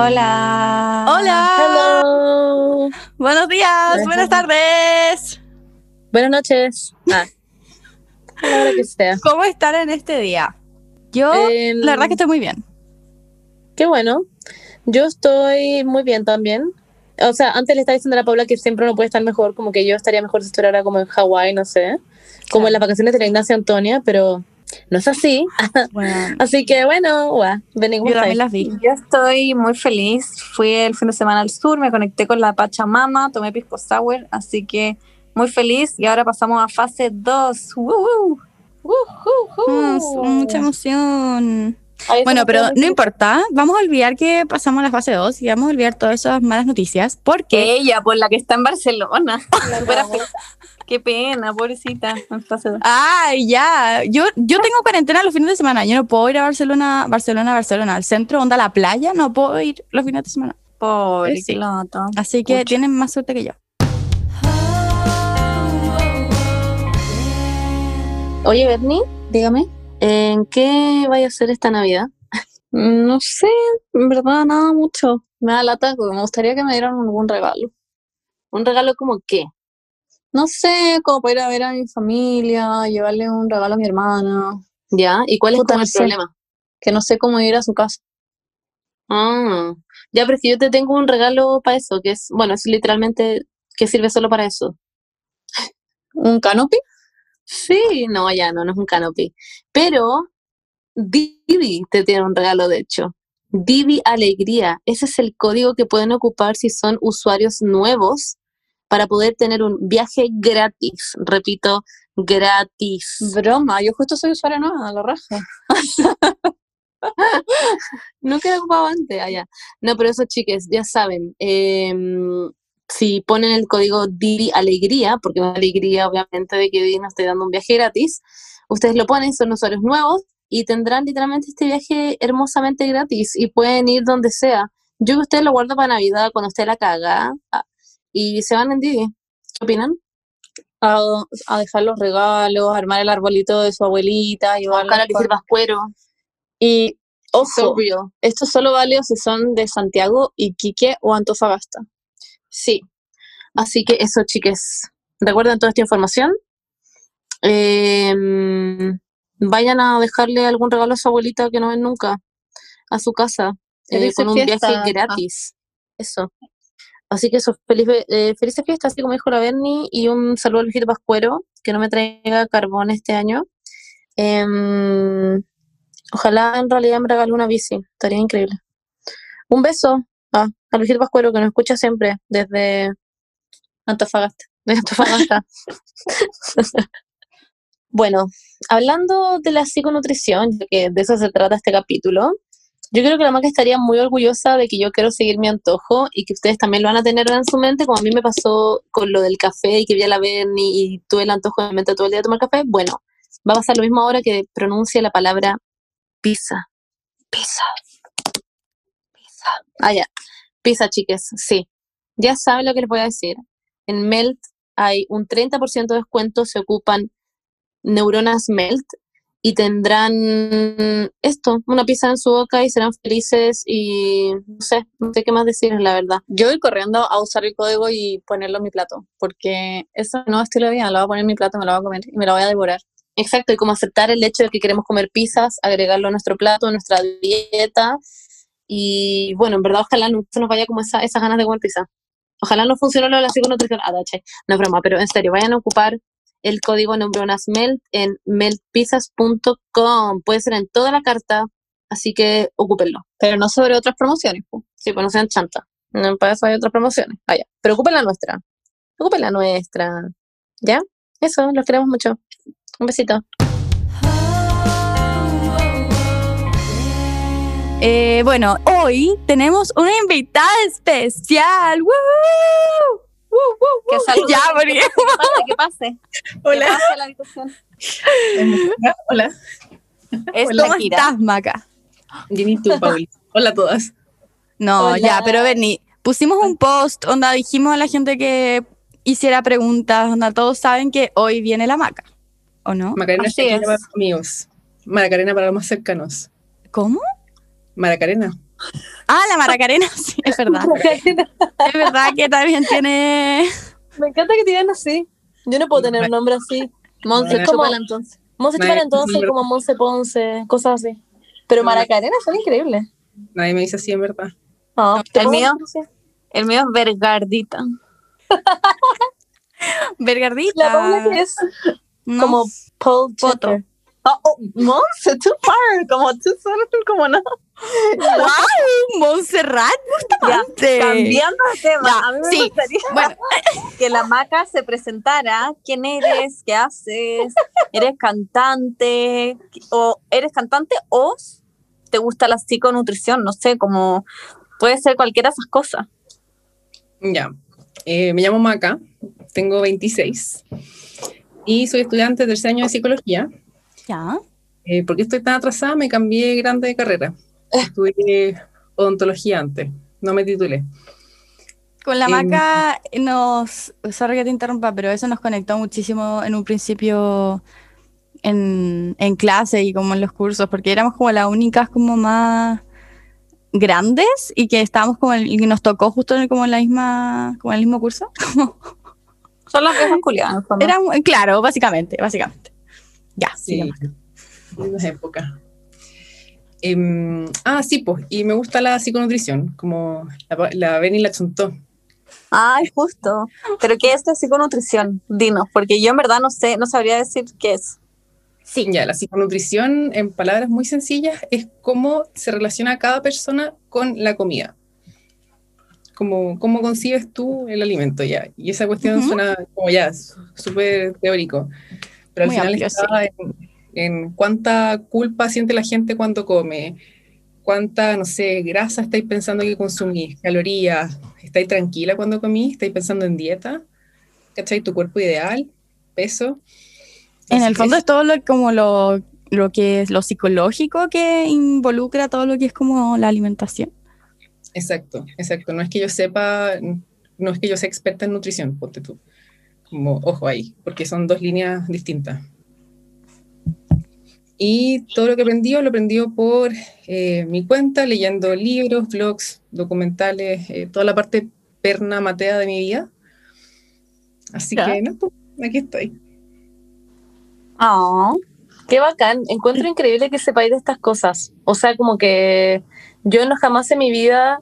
Hola. Hola. Hello. Buenos días, buenas tardes. Buenas noches. Ah. A la hora que sea. ¿Cómo están en este día? Yo, Em, la verdad que estoy muy bien. Qué bueno. Yo estoy muy bien también. O sea, antes le estaba diciendo a la Paula que siempre uno puede estar mejor, como que yo estaría mejor si estuviera como en Hawái, no sé, como Claro. en las vacaciones de la Ignacia Antonia, pero no es así. Bueno, Así que bueno, guau, ven yo también las vi. Yo estoy muy feliz. Fui el fin de semana al sur, me conecté con la Pachamama, tomé pisco sour, así que muy feliz. Y ahora pasamos a fase 2. ¡Woo! Mm, mucha emoción. Bueno, pero no importa. Vamos a olvidar que pasamos a la fase 2 y vamos a olvidar todas esas malas noticias porque Ella, por la que está en Barcelona. Qué pena, pobrecita. En fase 2. Ay, ya. Yo, yo tengo cuarentena los fines de semana. Yo no puedo ir a Barcelona, Barcelona, Barcelona, al centro, onda a la playa. No puedo ir los fines de semana. Pobre Sí. Así que Pucha. tienen más suerte que yo. Oye, Bernie, dígame, ¿en qué vaya a hacer esta Navidad? No sé, en verdad, nada mucho. Me da lata porque me gustaría que me dieran algún regalo. ¿Un regalo como qué? No sé, como para ir a ver a mi familia, llevarle un regalo a mi hermana, ¿Ya? ¿Y cuál es como no el sé. problema? que no sé cómo ir a su casa. Ah, ya, pero es que yo te tengo un regalo para eso, que es, bueno, es literalmente que sirve solo para eso. ¿Un canopy? Sí, no, ya no, no es un canopy. Pero Divi te tiene un regalo, de hecho. Divi Alegría. Ese es el código que pueden ocupar si son usuarios nuevos para poder tener un viaje gratis. Repito, gratis. Broma, yo justo soy usuaria nueva, la raja. Nunca lo ocupaba antes, allá. No, pero eso, chiques, ya saben. em, si ponen el código Didi Alegría, porque una alegría, obviamente, de que Didi nos esté dando un viaje gratis, ustedes lo ponen, son usuarios nuevos y tendrán literalmente este viaje hermosamente gratis y pueden ir donde sea. Yo que ustedes lo guardo para Navidad, cuando esté la caga, ah, y se van en Didi. ¿Qué opinan? A, a dejar los regalos, armar el arbolito de su abuelita, llevarla Buscar a pa- Luis Pascuero. Y, So ojo, real. esto solo vale si son de Santiago, Iquique o Antofagasta. Sí. Así que eso, chiques. Recuerden toda esta información. Em, vayan a dejarle algún regalo a su abuelita que no ven nunca a su casa eh, con un viaje gratis. Eso. Así que eso, feliz, eh, felices fiestas, así como dijo la Bernie, y un saludo al viejito Pascuero, que no me traiga carbón este año. Em, ojalá en realidad me regale una bici, estaría increíble. Un beso ah, al viejito Pascuero que nos escucha siempre desde Antofagasta. bueno, hablando de la psiconutrición, que de eso se trata este capítulo, yo creo que la Maca estaría muy orgullosa de que yo quiero seguir mi antojo y que ustedes también lo van a tener en su mente, como a mí me pasó con lo del café y que vi a la Berni y tuve el antojo de mente todo el día de tomar café. Bueno, va a pasar lo mismo ahora que pronuncie la palabra pizza. Pizza. Pizza. Ah, ya. Pizza, chiques, sí. Ya saben lo que les voy a decir. En Melt hay un 30% de descuento, se ocupan neuronas Melt y tendrán esto, una pizza en su boca y serán felices y no sé, no sé qué más decirles, la verdad. Yo voy corriendo a usar el código y ponerlo en mi plato, porque eso no es estilo de vida, lo voy a poner en mi plato, me lo voy a comer y me lo voy a devorar. Exacto, y como aceptar el hecho de que queremos comer pizzas, agregarlo a nuestro plato, a nuestra dieta y bueno, en verdad ojalá no se nos vaya como esa, esas ganas de comer pizza. Ojalá no funcione lo de la psiconutrición. Ah. No es broma, pero en serio, vayan a ocupar el código Neuronas Melt en meltpizzas.com. Puede ser en toda la carta, así que ocúpenlo. Pero no sobre otras promociones. po. Sí, pues no sean chanta. No, para eso hay otras promociones. Vaya, pero ocupen la nuestra. Ocupen la nuestra. ¿Ya? Eso, los queremos mucho. Un besito. Eh, bueno, hoy tenemos una invitada especial. ¡Woo, woo, Que woo! salude, Ya, que porque- pase, que pase. Que Hola, pase a la habitación. hola. Es ¿Cómo Shakira. estás, Maca? Bien, ¿y tú, Pauli? Hola a todas. No, Hola. ya, pero Bernie, pusimos un post, onda, dijimos a la gente que hiciera preguntas, onda, todos saben que hoy viene la Maca, ¿o no? Macarena Así es. para los amigos. Maracarena para los más cercanos. ¿Cómo? Maracarena. Ah, la Maracarena, sí, es verdad. es verdad que también tiene. Me encanta que tienen así. Yo no puedo tener un nombre así. Monse. Chupala entonces. Monse Chupala entonces, como Monse Ponce, cosas así. Pero Maracarena son increíbles. Nadie me dice así, en verdad. No, ¿te el mío. El mío es Vergardita. Vergardita. La Paula que es No. como Paul. Checker. Oh, oh, Monse, too far. Como tú son, como no. ¡Wow! Montserrat Ya, Bustamante. cambiando de tema. Ya, a mí me sí. gustaría Bueno, que la maca se presentara. ¿Quién eres? ¿Qué haces? ¿Eres cantante? ¿O eres cantante o te gusta la psiconutrición? No sé, como puede ser cualquiera de esas cosas. Ya. Eh, me llamo Maca, tengo 26 y soy estudiante de tercer año de psicología. ya. Eh, ¿Por qué estoy tan atrasada? Me cambié grande de carrera. Estudié odontología antes, no me titulé. Con la Em, maca nos, sorry que te interrumpa, pero eso nos conectó muchísimo en un principio en, en clase y como en los cursos, porque éramos como las únicas como más grandes y que estábamos como y nos tocó justo en, como en la misma, como en el mismo curso. Como, Son las viejas culiadas. claro, básicamente, básicamente. Ya, Sí, lindas épocas. Em, ah, sí, pues, y me gusta la psiconutrición, como la, la Beni la chuntó. Ay, justo. Pero ¿qué es la psiconutrición? Dinos, porque yo en verdad no sé, no sabría decir qué es. Sí. Ya, la psiconutrición, en palabras muy sencillas, es cómo se relaciona cada persona con la comida. Como, cómo concibes tú el alimento, ya. Y esa cuestión Ujú. suena como ya, súper teórico. Pero al Muy final amplio, está en, en cuánta culpa siente la gente cuando come, cuánta, no sé, grasa estáis pensando que consumís, calorías, estáis tranquila cuando comís, estáis pensando en dieta, ¿cachai? Tu cuerpo ideal, peso. En el fondo es- es todo lo, como lo, lo que es lo psicológico que involucra todo lo que es como la alimentación. Exacto, exacto. No es que yo sepa, no es que yo sea experta en nutrición, ponte tú. Como, ojo ahí, porque son dos líneas distintas. Y todo lo que aprendí, lo aprendí por eh, mi cuenta, leyendo libros, blogs, documentales, eh, toda la parte perna matea de mi vida. Así Ya. que, no, pues, aquí estoy. Ah, Qué bacán. Encuentro increíble que sepáis de estas cosas. O sea, como que yo no jamás en mi vida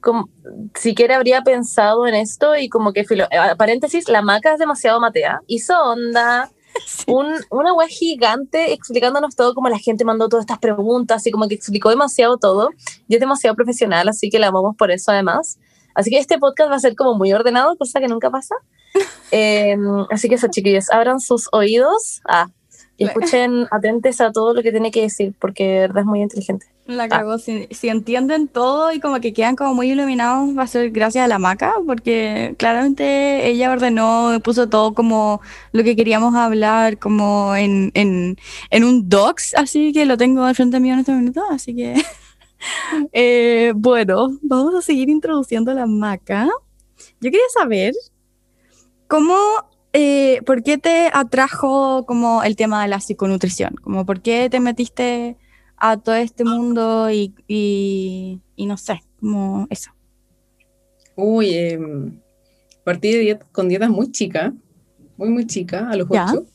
como, siquiera habría pensado en esto y como que, filo, eh, paréntesis, la maca es demasiado matea. Hizo onda, un, una web gigante explicándonos todo, como la gente mandó todas estas preguntas y como que explicó demasiado todo. Y es demasiado profesional, así que la amamos por eso además. Así que este podcast va a ser como muy ordenado, cosa que nunca pasa. Eh, así que eso, chiquillos, abran sus oídos ah, y escuchen atentes a todo lo que tiene que decir, porque de verdad es muy inteligente. La cagó. Si, si entienden todo y como que quedan como muy iluminados, va a ser gracias a la maca, porque claramente ella ordenó, puso todo como lo que queríamos hablar, como en, en, en un docs, así que lo tengo al frente mío en este momento, así que. eh, bueno, vamos a seguir introduciendo la maca. Yo quería saber cómo. eh, ¿Por qué te atrajo como el tema de la psiconutrición? Como ¿Por qué te metiste a todo este mundo y, y, y no sé, como eso. Uy, em, partí de dieta- con dietas muy chicas, muy, muy chicas, a los Ya. ocho.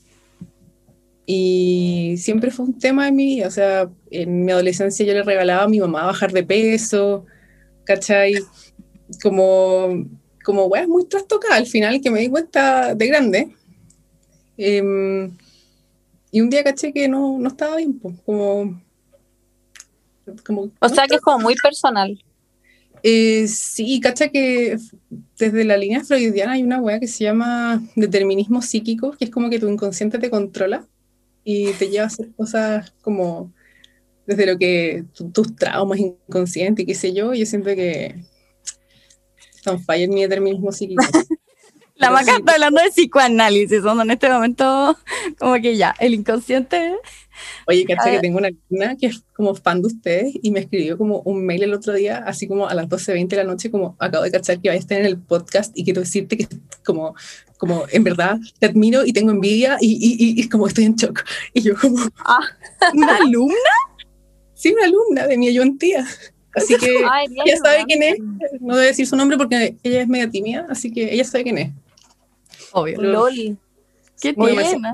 Y siempre fue un tema mi vida. O sea, en mi adolescencia yo le regalaba a mi mamá bajar de peso, ¿cachai? Como, como weas muy trastocadas al final, que me di cuenta de grande. Em, y un día caché que no, no estaba bien, pues, como, como o sea que es como muy personal. eh, sí, cacha que desde la línea freudiana hay una weá que se llama determinismo psíquico, que es como que tu inconsciente te controla y te lleva a hacer cosas como desde lo que tu- tus traumas inconscientes y qué sé yo, yo siento que está on fire mi determinismo psíquico. La maca está hablando de psicoanálisis, donde en este momento, como que ya, el inconsciente. Oye, cacha Ah. que tengo una alumna que es como fan de ustedes y me escribió como un mail el otro día, así como a las 12.20 de la noche, como acabo de cachar que vais a estar en el podcast y quiero decirte que como, como en verdad te admiro y tengo envidia y, y, y, y como estoy en shock. Y yo como, ¿Una alumna? sí, una alumna de mi ayudantía. Así que Ay, ella sabe quién es. No voy a decir su nombre porque ella es media tímida, así que ella sabe quién es. Obvio. LOL. Qué tierna.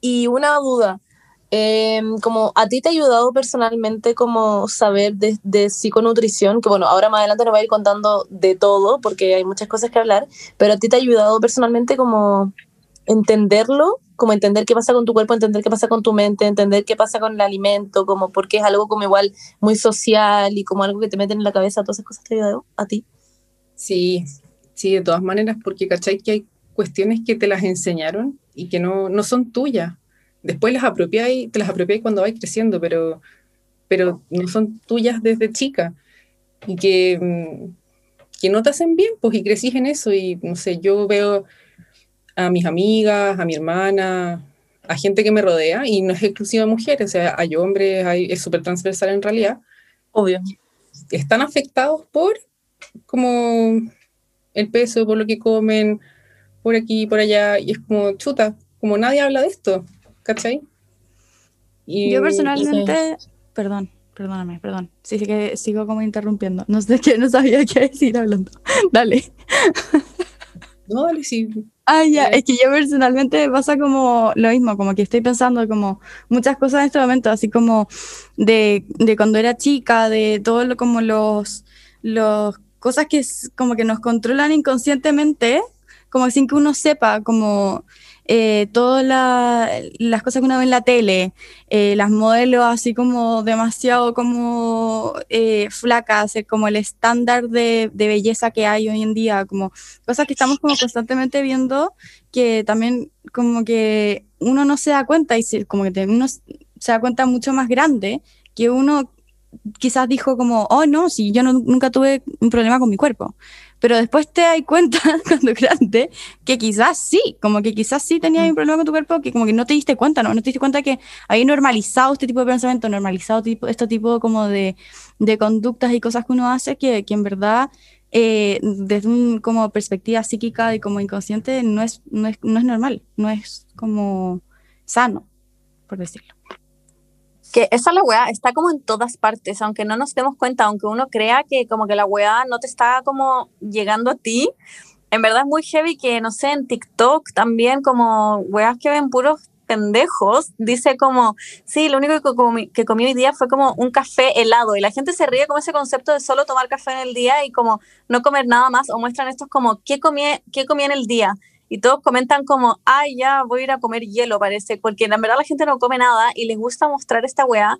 Y una duda, eh, como a ti te ha ayudado personalmente como saber de, de psiconutrición, que bueno, ahora más adelante nos va a ir contando de todo porque hay muchas cosas que hablar, pero a ti te ha ayudado personalmente como entenderlo, como entender qué pasa con tu cuerpo, entender qué pasa con tu mente, entender qué pasa con el alimento, como porque es algo como igual muy social y como algo que te meten en la cabeza, todas esas cosas te ha ayudado a ti. Sí, sí, de todas maneras, porque cachai que hay cuestiones que te las enseñaron y que no, no son tuyas. Después las apropiáis, te las apropiáis cuando vais creciendo, pero, pero no son tuyas desde chica. Y que, mm, que no te hacen bien, pues, y crecís en eso. Y no sé, yo veo a mis amigas, a mi hermana, a gente que me rodea, y no es exclusiva de mujeres, o sea, hay hombres, hay, es súper transversal en realidad, Obvio. están afectados por como el peso, por lo que comen, por aquí, por allá, y es como chuta, como nadie habla de esto, ¿cachai? Y, Yo personalmente, perdón, perdóname, perdón. Sí, sí que sigo como interrumpiendo. No sé qué, no sabía qué decir hablando. Dale. No, dale, sí. Ah, ya, es que yo personalmente me pasa como lo mismo, como que estoy pensando como muchas cosas en este momento, así como de, de cuando era chica, de todo lo como los, los cosas que es- como que nos controlan inconscientemente, como sin que uno sepa, como eh, todas la- las cosas que uno ve en la tele, eh, las modelos así como demasiado como eh, flacas, eh, como el estándar de, belleza que hay hoy en día, como cosas que estamos como constantemente viendo que también como que uno no se da cuenta y se- como que uno se da cuenta mucho más grande que uno quizás dijo como, oh no, si yo nunca tuve un problema con mi cuerpo. Pero después te das cuenta cuando grande que quizás sí, como que quizás sí tenías un problema con tu cuerpo que como que no te diste cuenta, ¿no? No te diste cuenta que había normalizado este tipo de pensamiento, normalizado tipo, este tipo como de, de conductas y cosas que uno hace que, que en verdad eh, desde un como perspectiva psíquica y como inconsciente no es, no es, no es normal, no es como sano, por decirlo. Que esa la weá está como en todas partes, aunque no nos demos cuenta, aunque uno crea que como que la weá no te está como llegando a ti, en verdad es muy heavy que, no sé, en TikTok también como weas que ven puros pendejos, dice como, sí, lo único que comí, que comí hoy día fue como un café helado y la gente se ríe con ese concepto de solo tomar café en el día y como no comer nada más o muestran estos como, ¿qué comí, qué comí en el día? Y todos comentan como, ay, ya voy a ir a comer hielo, parece, porque en verdad la gente no come nada y les gusta mostrar esta weá.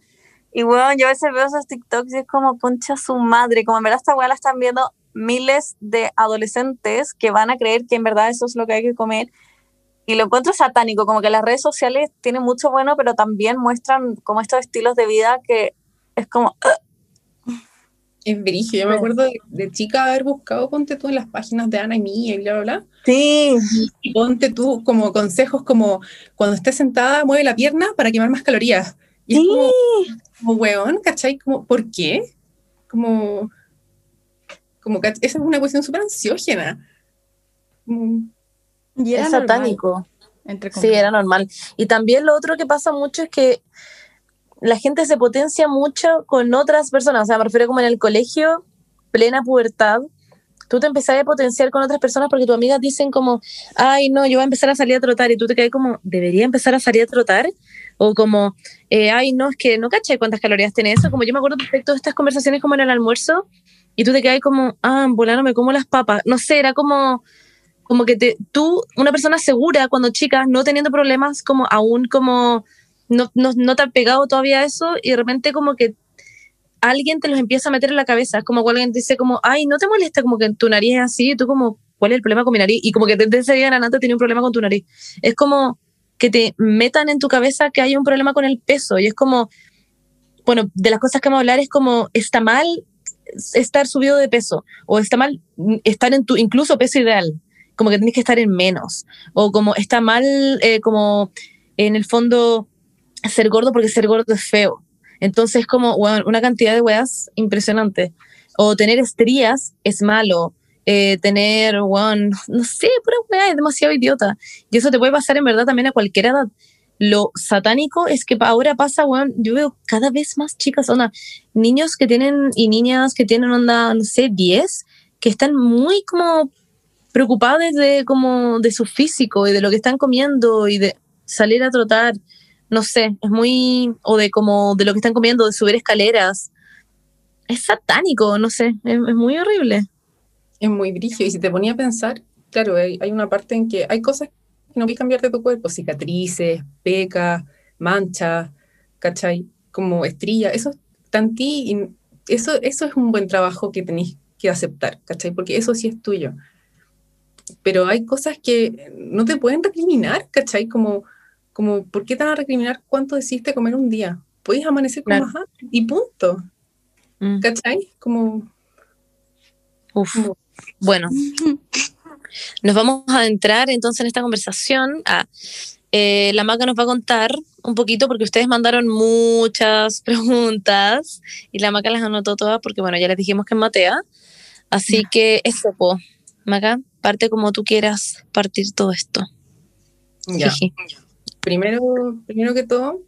Y bueno, yo a veces veo esos TikToks y es como, concha su madre, como en verdad esta weá la están viendo miles de adolescentes que van a creer que en verdad eso es lo que hay que comer. Y lo encuentro satánico, como que las redes sociales tienen mucho bueno, pero también muestran como estos estilos de vida que es como, Es brillo. Yo me acuerdo de, de chica haber buscado, ponte tú en las páginas de Ana y Mía y bla, bla, bla. Sí, Y ponte tú como consejos como cuando estés sentada, mueve la pierna para quemar más calorías. Y es como, como weón, ¿cachai? Como, ¿por qué? Como, como, esa es una cuestión súper ansiógena. Como, Y Es normal, satánico. entre Sí, era normal. Y también lo otro que pasa mucho es que la gente se potencia mucho con otras personas. O sea, me refiero como en el colegio, plena pubertad. Tú te empezás a potenciar con otras personas porque tus amigas dicen como, ay, no, yo voy a empezar a salir a trotar. Y tú te quedas como, ¿debería empezar a salir a trotar? O como, eh, ay, no, es que no caché cuántas calorías tiene eso. Como yo me acuerdo perfecto de estas conversaciones como en el almuerzo. Y tú te quedas como, ah, volano me como las papas. No sé, era como, como que te, tú, una persona segura cuando chica, no teniendo problemas, como aún como no, no, no te ha pegado todavía eso y de repente como que alguien te los empieza a meter en la cabeza, como cuando alguien dice como, ay, no te molesta como que tu nariz es así, y tú como, ¿cuál es el problema con mi nariz? Y como que desde ese día adelante tenía un problema con tu nariz. Es como que te metan en tu cabeza que hay un problema con el peso y es como, bueno, de las cosas que vamos a hablar es como, está mal estar subido de peso o está mal estar en tu incluso peso ideal, como que tienes que estar en menos o como está mal eh, como en el fondo ser gordo porque ser gordo es feo. Entonces como bueno, una cantidad de weas impresionante. O tener estrías es malo. Eh, tener, bueno, no sé, pura wea, es demasiado idiota. Y eso te puede pasar en verdad también a cualquier edad. lo satánico es que ahora pasa, weón, yo veo cada vez más chicas, onda, niños que tienen y niñas que tienen onda, no sé, 10, que están muy como preocupadas de como de su físico y de lo que están comiendo y de salir a trotar, no sé, es muy, o de como de lo que están comiendo, de subir escaleras. Es satánico, no sé, es, muy horrible. Es muy brillo. Y si te ponía a pensar, claro, hay, hay una parte en que hay cosas que no puedes cambiar de tu cuerpo, cicatrices, pecas, manchas, ¿cachai? Como estrías, eso está en ti y eso, eso es un buen trabajo que tenéis que aceptar, ¿cachai? Porque eso sí es tuyo. Pero hay cosas que no te pueden recriminar, ¿cachai? Como, como ¿por qué te van a recriminar cuánto decidiste comer un día? Puedes amanecer con Claro. más hambre y punto, Mm, ¿cachai? Como, uf. como Bueno, nos vamos a adentrar entonces en esta conversación. Ah, eh, la Maca nos va a contar un poquito porque ustedes mandaron muchas preguntas y la Maca las anotó todas porque, bueno, ya les dijimos que es Matea. Así que eso, po. Maca, parte como tú quieras partir todo esto. ya. Primero, primero que todo,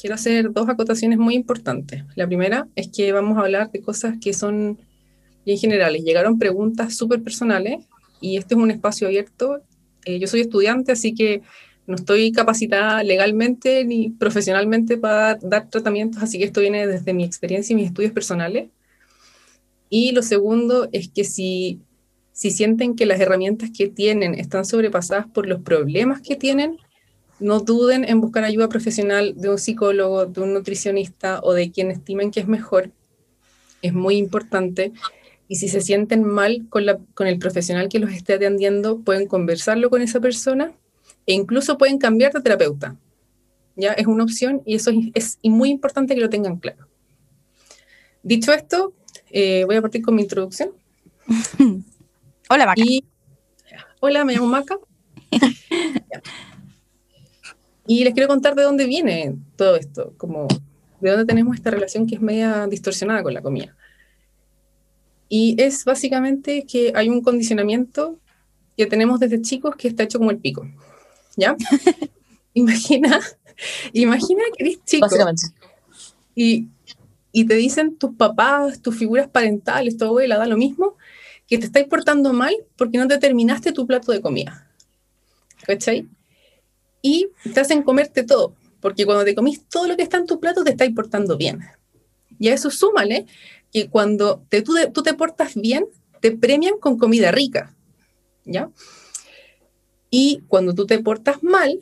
quiero hacer dos acotaciones muy importantes. La primera es que vamos a hablar de cosas que son bien generales. Llegaron preguntas súper personales y este es un espacio abierto. Eh, yo soy estudiante, así que no estoy capacitada legalmente ni profesionalmente para dar tratamientos, así que esto viene desde mi experiencia y mis estudios personales. Y lo segundo es que si, si sienten que las herramientas que tienen están sobrepasadas por los problemas que tienen, no duden en buscar ayuda profesional de un psicólogo, de un nutricionista o de quien estimen que es mejor. Es muy importante. Y si se sienten mal con, la, con el profesional que los esté atendiendo, pueden conversarlo con esa persona e incluso pueden cambiar de terapeuta. Ya es una opción y eso es, es muy importante que lo tengan claro. Dicho esto, eh, voy a partir con mi introducción. Hola, Maca. Y, hola, me llamo Maca. y les quiero contar de dónde viene todo esto, como de dónde tenemos esta relación que es media distorsionada con la comida. Y es básicamente que hay un condicionamiento que tenemos desde chicos que está hecho como el pico. ¿Ya? imagina, imagina que eres chico y, y te dicen tus papás, tus figuras parentales, tu abuela, da lo mismo, que te estáis portando mal porque no te terminaste tu plato de comida. ¿Cachai? Y te hacen comerte todo, porque cuando te comís todo lo que está en tu plato te estáis portando bien. Y a eso súmale que cuando te, tú, tú te portas bien, te premian con comida rica. ¿Ya? Y cuando tú te portas mal,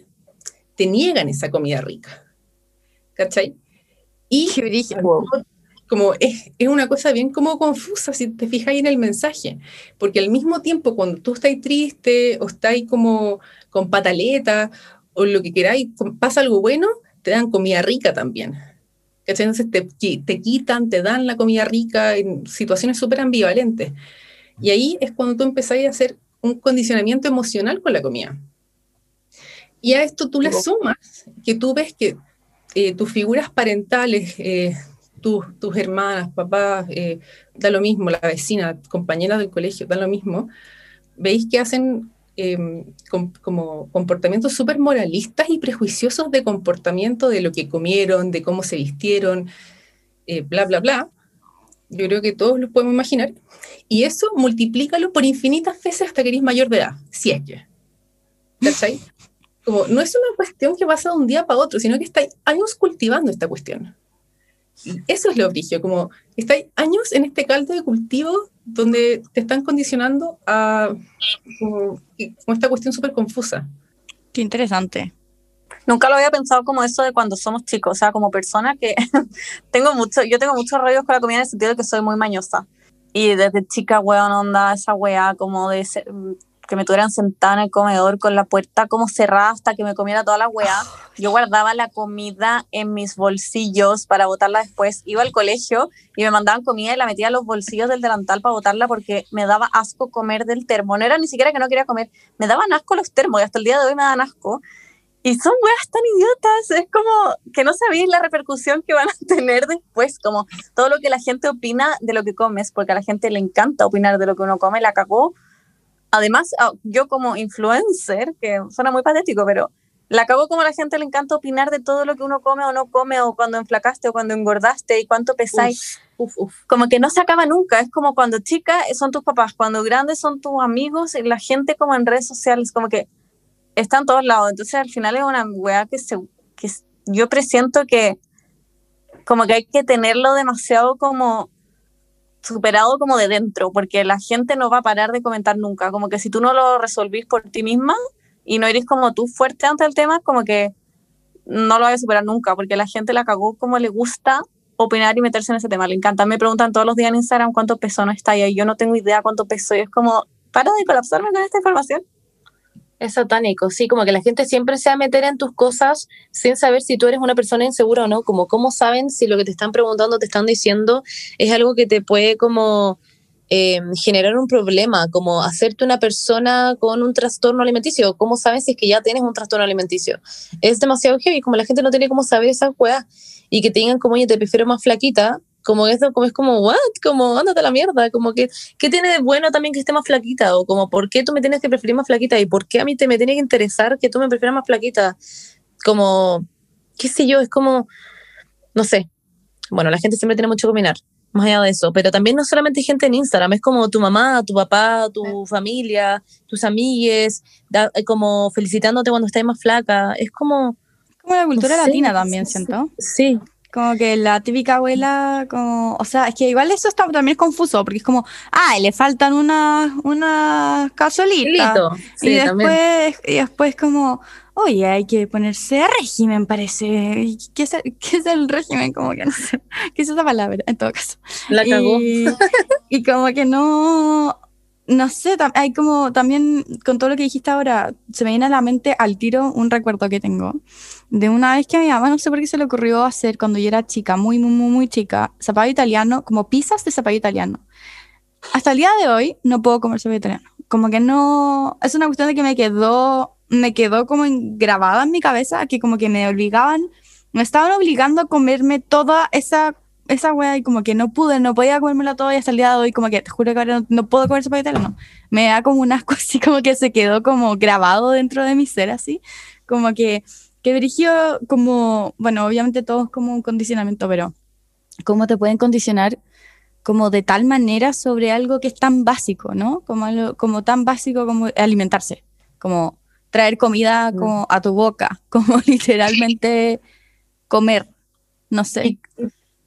te niegan esa comida rica. ¿Cachai? Y como es, es una cosa bien como confusa si te fijas en el mensaje, porque al mismo tiempo cuando tú estás triste o estás como con pataleta o lo que queráis, pasa algo bueno, te dan comida rica también. ¿Cachai? Entonces te, te quitan, te dan la comida rica en situaciones súper ambivalentes. Y ahí es cuando tú empezáis a hacer un condicionamiento emocional con la comida. Y a esto tú le sumas que tú ves que eh, tus figuras parentales, eh, tus, tus hermanas, papás, eh, da lo mismo, la vecina, compañeras del colegio, da lo mismo, veis que hacen eh, com- como comportamientos súper moralistas y prejuiciosos de comportamiento, de lo que comieron, de cómo se vistieron, eh, bla, bla, bla. Yo creo que todos los podemos imaginar. Y eso multiplícalo por infinitas veces hasta que eres mayor de edad, si es que. ¿Cachai? Como, no es una cuestión que pasa de un día para otro, sino que estáis años cultivando esta cuestión. Y eso es lo brillo, como estáis años en este caldo de cultivo donde te están condicionando a como, como esta cuestión súper confusa. Qué interesante. Nunca lo había pensado como eso de cuando somos chicos, o sea, como persona que tengo mucho, yo tengo muchos rollos con la comida en el sentido de que soy muy mañosa. Y desde chica, weón, onda, esa weá como de ser- que me tuvieran sentada en el comedor con la puerta como cerrada hasta que me comiera toda la weá. Yo guardaba la comida en mis bolsillos para botarla después. Iba al colegio y me mandaban comida y la metía en los bolsillos del delantal para botarla porque me daba asco comer del termo. No era ni siquiera que no quería comer, me daban asco los termos y hasta el día de hoy me dan asco. Y son weas tan idiotas, es como que no sabéis la repercusión que van a tener después, como todo lo que la gente opina de lo que comes, porque a la gente le encanta opinar de lo que uno come, la cagó. Además, ah, yo como influencer, que suena muy patético, pero la cago como a la gente le encanta opinar de todo lo que uno come o no come, o cuando enflacaste o cuando engordaste y cuánto pesáis. Uf, uf. Como que no se acaba nunca. Es como cuando chica son tus papás, cuando grandes son tus amigos y la gente como en redes sociales, como que está en todos lados. Entonces al final es una weá que, se, que yo presiento que como que hay que tenerlo demasiado como superado como de dentro, porque la gente no va a parar de comentar nunca. Como que si tú no lo resolvís por ti misma y no eres como tú fuerte ante el tema, como que no lo vas a superar nunca, porque la gente la cagó como le gusta opinar y meterse en ese tema. Le encanta. Me preguntan todos los días en Instagram cuánto peso no está ahí. Yo no tengo idea cuánto peso. Y es como, para de colapsarme con esta información. Es satánico, sí, como que la gente siempre se va a meter en tus cosas sin saber si tú eres una persona insegura o no, como cómo saben si lo que te están preguntando, te están diciendo, es algo que te puede como eh, generar un problema, como hacerte una persona con un trastorno alimenticio, cómo saben si es que ya tienes un trastorno alimenticio. Es demasiado heavy, como la gente no tiene cómo saber esas weas y que te digan como, oye, te prefiero más flaquita, como eso, como es como, what, como, ándate a la mierda, como que, ¿qué tiene de bueno también que esté más flaquita? O como, ¿por qué tú me tienes que preferir más flaquita? ¿Y por qué a mí te me tiene que interesar que tú me prefieras más flaquita? Como, qué sé yo, es como, no sé. Bueno, la gente siempre tiene mucho que opinar, más allá de eso, pero también no solamente gente en Instagram, es como tu mamá, tu papá, tu familia, tus amigues, da- eh, como felicitándote cuando estás más flaca, es como, Como la cultura latina también, sí, siento. sí, Como que la típica abuela, como, o sea, es que igual eso está, también es confuso, porque es como, ah, le faltan unas unas cazuelitas. Y sí, también. después, y después como, oye, hay que ponerse a régimen, parece. ¿Y ¿Qué es, el, qué es el régimen? Como que no sé. ¿Qué es esa palabra? En todo caso. La cagó. Y, y como que no, no sé, hay como también con todo lo que dijiste ahora, se me viene a la mente al tiro un recuerdo que tengo de una vez que a mi mamá no sé por qué se le ocurrió hacer cuando yo era chica, muy, muy, muy, muy chica, zapallo italiano, como pizzas de zapallo italiano. Hasta el día de hoy no puedo comer zapallo italiano. Como que no, es una cuestión de que me quedó, me quedó como grabada en mi cabeza, que como que me obligaban, me estaban obligando a comerme toda esa esa wea y como que no pude, no podía comérmela toda y hasta el día de hoy como que te juro que ahora no, no puedo comer zapallo italiano. Me da como un asco así como que se quedó como grabado dentro de mi ser así, como que que dirigió como, bueno, obviamente todo es como un condicionamiento, pero cómo te pueden condicionar como de tal manera sobre algo que es tan básico, ¿no? Como algo, como tan básico como alimentarse, como traer comida como a tu boca, como literalmente comer, no sé. Y,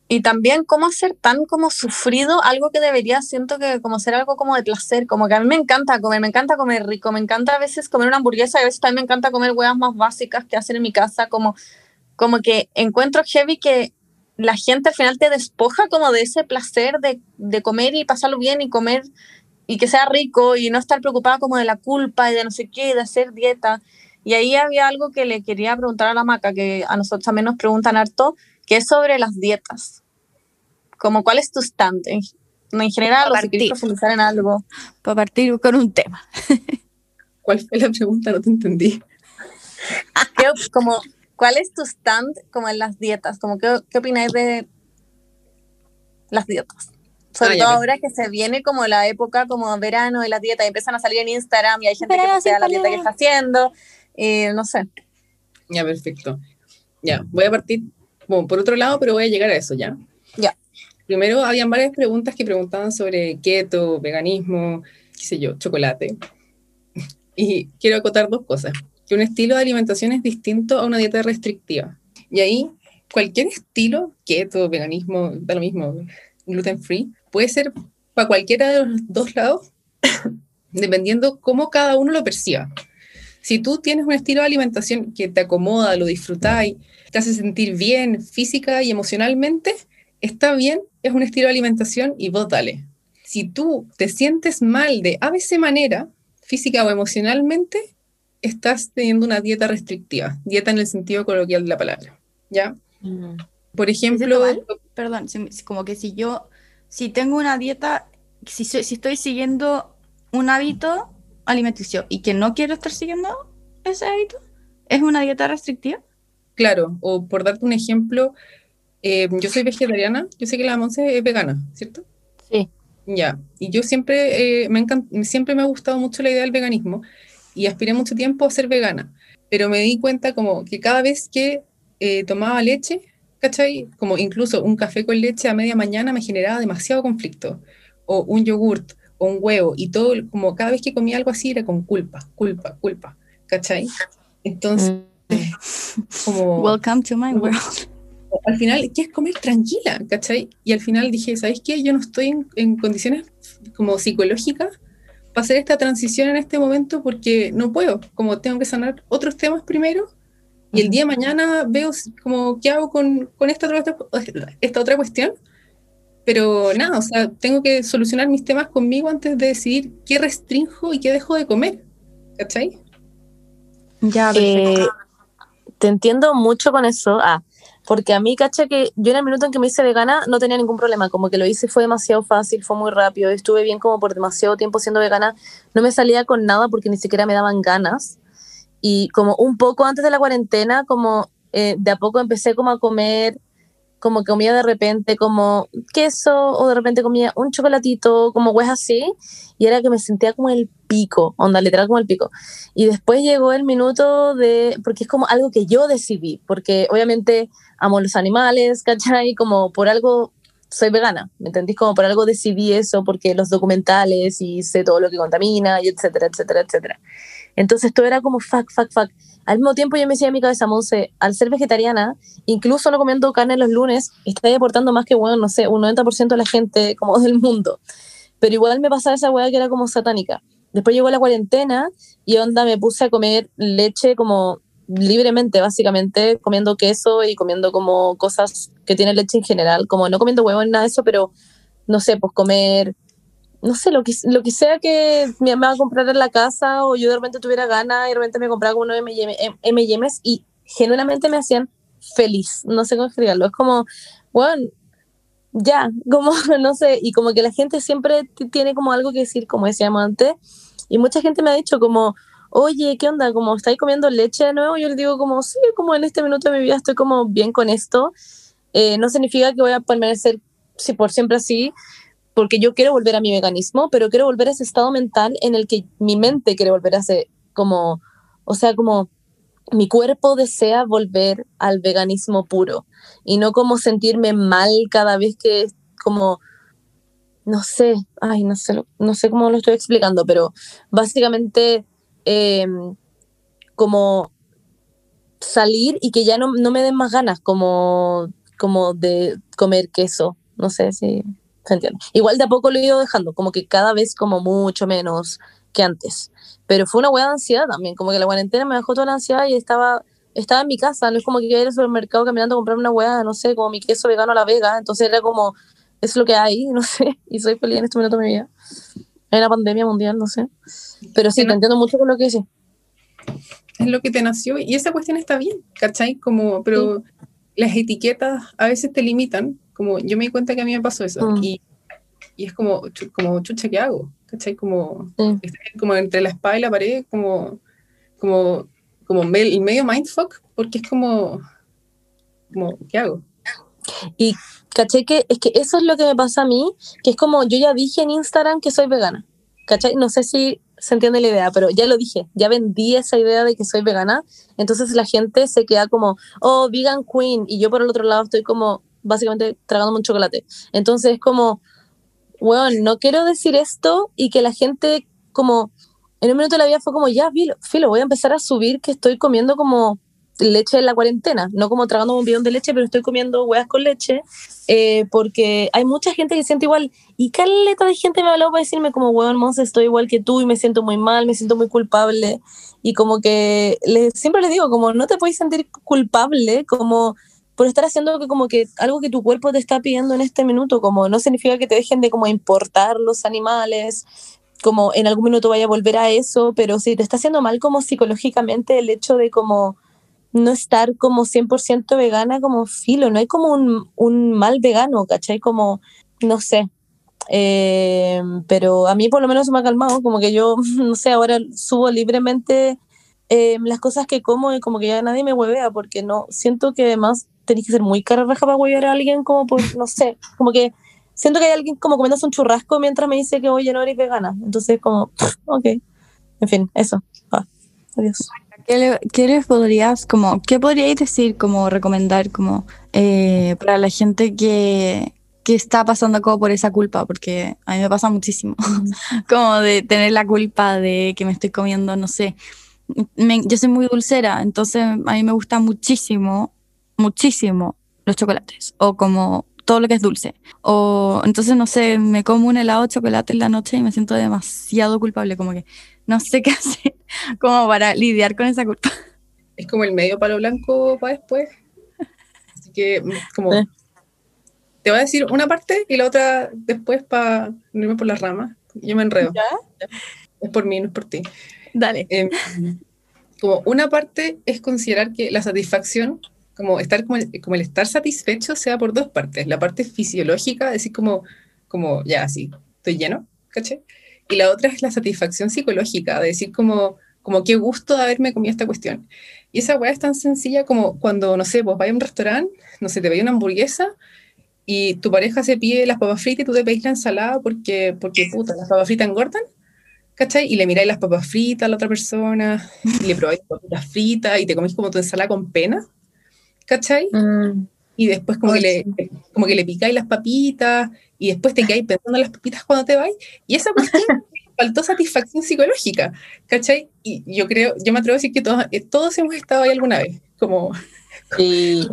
y también cómo hacer tan como sufrido algo que debería, siento que como ser algo como de placer, como que a mí me encanta comer, me encanta comer rico, me encanta a veces comer una hamburguesa y a veces también me encanta comer huevas más básicas que hacen en mi casa, como, como que encuentro heavy que la gente al final te despoja como de ese placer de, de comer y pasarlo bien y comer y que sea rico y no estar preocupada como de la culpa y de no sé qué, de hacer dieta. Y ahí había algo que le quería preguntar a la maca, que a nosotros también nos preguntan harto, que es sobre las dietas. Como cuál es tu stand en, general o si quieres Partir. profundizar en algo. Para partir con un tema. ¿Cuál fue la pregunta? No te entendí. ¿Qué op- como, ¿Cuál es tu stand como en las dietas? Como, ¿qué, ¿Qué opináis de las dietas? Sobre todo ahora que se viene como la época como verano de las dietas y empiezan a salir en Instagram y hay gente que Verano postea la dieta que está haciendo. Y no sé. Ya, perfecto. Ya, voy a partir bueno, por otro lado, pero voy a llegar a eso ya. Ya. Primero, habían varias preguntas que preguntaban sobre keto, veganismo, qué sé yo, chocolate. Y quiero acotar dos cosas. Que un estilo de alimentación es distinto a una dieta restrictiva. Y ahí, cualquier estilo, keto, veganismo, da lo mismo, gluten free, puede ser para cualquiera de los dos lados, dependiendo cómo cada uno lo perciba. Si tú tienes un estilo de alimentación que te acomoda, lo disfrutáis, te hace sentir bien física y emocionalmente, está bien, es un estilo de alimentación y vos dale. Si tú te sientes mal de ABC manera, física o emocionalmente, estás teniendo una dieta restrictiva, dieta en el sentido coloquial de la palabra, ¿ya? Por ejemplo? Perdón, como que si yo, si tengo una dieta, si estoy siguiendo un hábito alimenticio y que no quiero estar siguiendo ese hábito, ¿es una dieta restrictiva? claro, o por darte un ejemplo, eh, yo soy vegetariana, yo sé que la Monse es vegana, ¿cierto? Sí. Ya, y yo siempre, eh, me siempre me ha gustado mucho la idea del veganismo y aspiré mucho tiempo a ser vegana. pero me di cuenta como que cada vez que eh, tomaba leche, ¿cachai? Como incluso un café con leche a media mañana me generaba demasiado conflicto, o un yogurt, un huevo, y todo, como cada vez que comía algo así era con culpa, culpa, culpa, ¿cachai? Entonces, como... Welcome to my world. Al final, ¿qué es comer tranquila? ¿Cachai? Y al final dije, ¿sabes qué? Yo no estoy en, en condiciones como psicológicas para hacer esta transición en este momento porque no puedo, como tengo que sanar otros temas primero y el día de mañana veo como qué hago con, con esta, otra, esta otra cuestión. Pero nada, o sea, tengo que solucionar mis temas conmigo antes de decidir qué restringo y qué dejo de comer. ¿Cachai? Ya, Eh, te entiendo mucho con eso. Ah, porque a mí, cacha, que yo en el minuto en que me hice vegana no tenía ningún problema. Como que lo hice fue demasiado fácil, fue muy rápido. Estuve bien como por demasiado tiempo siendo vegana. No me salía con nada porque ni siquiera me daban ganas. Y como un poco antes de la cuarentena, como eh, de a poco empecé como a comer, como comía de repente como queso o de repente comía un chocolatito, como hues así. Y era que me sentía como el pico, onda, literal como el pico. Y después llegó el minuto de, porque es como algo que yo decidí, porque obviamente amo los animales, ¿cachai? Como por algo soy vegana, ¿me entendís? Como por algo decidí eso, porque los documentales y sé todo lo que contamina, y etcétera, etcétera, etcétera. Entonces todo era como fuck, fuck, fuck. Al mismo tiempo yo me decía en mi cabeza, Monse, al ser vegetariana, incluso no comiendo carne los lunes, estoy aportando más que, bueno, no sé, un 90% de la gente como del mundo. Pero igual me pasaba esa weá que era como satánica. Después llegó la cuarentena y onda me puse a comer leche como libremente, básicamente, comiendo queso y comiendo como cosas que tienen leche en general, como no comiendo huevo ni nada de eso, pero no sé, pues comer, no sé, lo que, lo que sea que mi mamá va a comprar en la casa o yo de repente tuviera ganas y de repente me compraba como unos M&M's y genuinamente me hacían feliz, no sé cómo explicarlo, es como, bueno, ya, como, no sé, y como que la gente siempre tiene como algo que decir, como decíamos antes, y mucha gente me ha dicho como, oye, ¿qué onda? Como, ¿estáis comiendo leche de nuevo? Yo le digo como, sí, como en este minuto de mi vida estoy como bien con esto. Eh, no significa que voy a permanecer sí, por siempre así, porque yo quiero volver a mi veganismo, pero quiero volver a ese estado mental en el que mi mente quiere volver a ese, como, o sea, como mi cuerpo desea volver al veganismo puro y no como sentirme mal cada vez que como no sé, ay, no sé, no sé cómo lo estoy explicando, pero básicamente eh, como salir y que ya no, no me den más ganas como, como de comer queso, no sé si se entiende. Igual de a poco lo he ido dejando, como que cada vez como mucho menos que antes, pero fue una hueá de ansiedad también, como que la cuarentena me dejó toda la ansiedad y estaba estaba en mi casa, no es como que iba a ir al supermercado caminando a comprarme una hueá, no sé, como mi queso vegano a la vega, entonces era como, es lo que hay, no sé, y soy feliz en este momento de mi vida. Hay una pandemia mundial, no sé. Pero sí, te entiendo mucho con lo que dices. es lo que te nació y esa cuestión está bien, ¿cachai? Como, pero las etiquetas a veces te limitan, como yo me di cuenta que a mí me pasó eso Mm. y, y es como, como chucha, ¿qué hago? ¿Cachai? Como, estoy como entre la espada y la pared, como, como, como el medio mindfuck, porque es como, como, ¿qué hago? Y caché que es que eso es lo que me pasa a mí, que es como yo ya dije en Instagram que soy vegana. ¿Cachai? No sé si se entiende la idea, pero ya lo dije, ya vendí esa idea de que soy vegana, entonces la gente se queda como, oh, vegan queen, y yo por el otro lado estoy como básicamente tragándome un chocolate. Entonces es como, bueno, no quiero decir esto y que la gente como, en un minuto de la vida fue como, ya, filo, voy a empezar a subir que estoy comiendo como leche en la cuarentena, no como tragando un bidón de leche, pero estoy comiendo huevas con leche, eh, porque hay mucha gente que siente igual, y caleta de gente me ha hablado para decirme como, huevón, Monse, estoy igual que tú y me siento muy mal, me siento muy culpable, y como que siempre les digo, como no te puedes sentir culpable, como por estar haciendo que como que algo que tu cuerpo te está pidiendo en este minuto, como no significa que te dejen de como importar los animales, como en algún minuto vaya a volver a eso, pero si te está haciendo mal como psicológicamente el hecho de como no estar como 100% vegana como filo, no hay como un, mal vegano, ¿cachai? Como, no sé. Eh, pero a mí por lo menos me ha calmado, como que yo, no sé, ahora subo libremente eh, las cosas que como y como que ya nadie me huevea, porque no, siento que además tenés que ser muy cara raja para huevear a alguien como por, no sé, como que siento que hay alguien como comiéndose un churrasco mientras me dice que oye, no eres vegana, entonces como, ok, en fin, eso, Ah, adiós. ¿Qué, le- qué les podrías, como, qué podríais decir, como recomendar, como, eh, para la gente que, que está pasando como por esa culpa? Porque a mí me pasa muchísimo, como de tener la culpa de que me estoy comiendo, no sé. Me- yo soy muy dulcera, entonces a mí me gusta muchísimo, muchísimo los chocolates, o como todo lo que es dulce. O entonces, no sé, me como un helado de chocolate en la noche y me siento demasiado culpable, como que no sé qué hacer como para lidiar con esa culpa. Es como el medio palo blanco para después. Así que, mm, como. Eh. Te voy a decir una parte y la otra después para no irme por las ramas. Yo me enredo. Es por mí, no es por ti. Dale. Em, como una parte es considerar que la satisfacción, como estar como el, como el estar satisfecho, sea por dos partes. La parte fisiológica, decir como, como ya, así, estoy lleno, ¿caché? Y la otra es la satisfacción psicológica, de decir como, como qué gusto de haberme comido esta cuestión. Y esa weá es tan sencilla como cuando, no sé, vos vas a un restaurante, no sé, te veis una hamburguesa y tu pareja se pide las papas fritas y tú te pedís la ensalada porque, porque puta, las papas fritas engordan. ¿cachai? Y le miráis las papas fritas a la otra persona, y le probáis papas fritas, y te comís como tu ensalada con pena, ¿cachai? Mm. Y después como, que le, como que le picáis las papitas, y después te quedáis pensando en las papitas cuando te vais, y esa cuestión faltó satisfacción psicológica, ¿cachai? Y yo creo, yo me atrevo a decir que todos, eh, todos hemos estado ahí alguna vez, como, Sí.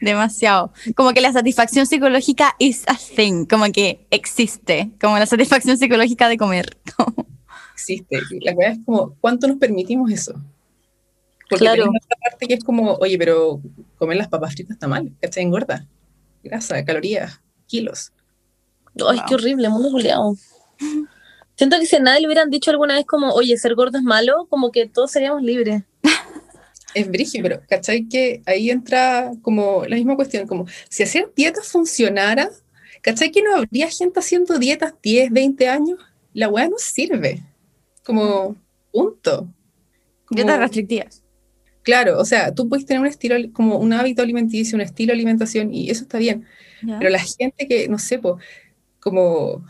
Demasiado. Como que la satisfacción psicológica is a thing, como que existe, como la satisfacción psicológica de comer. existe. La verdad es como, ¿cuánto nos permitimos eso? Porque Claro. tenemos otra parte que es como, oye, pero comer las papas fritas está mal, ¿cachai? Engorda. Grasa, calorías, kilos. Ay, qué horrible, mundo juliado. Siento que si a nadie le hubieran dicho alguna vez como, oye, ser gordo es malo, como que todos seríamos libres. Es brigio, pero ¿cachai? Que ahí entra como la misma cuestión, como si hacer dietas funcionara, ¿cachai? Que no habría gente haciendo dietas 10, 20 años, la weá no sirve. Como, punto. Como- Dietas restrictivas. Claro, o sea, tú puedes tener un estilo, como un hábito alimenticio, un estilo de alimentación, y eso está bien. Pero la gente que, no sé, po, como,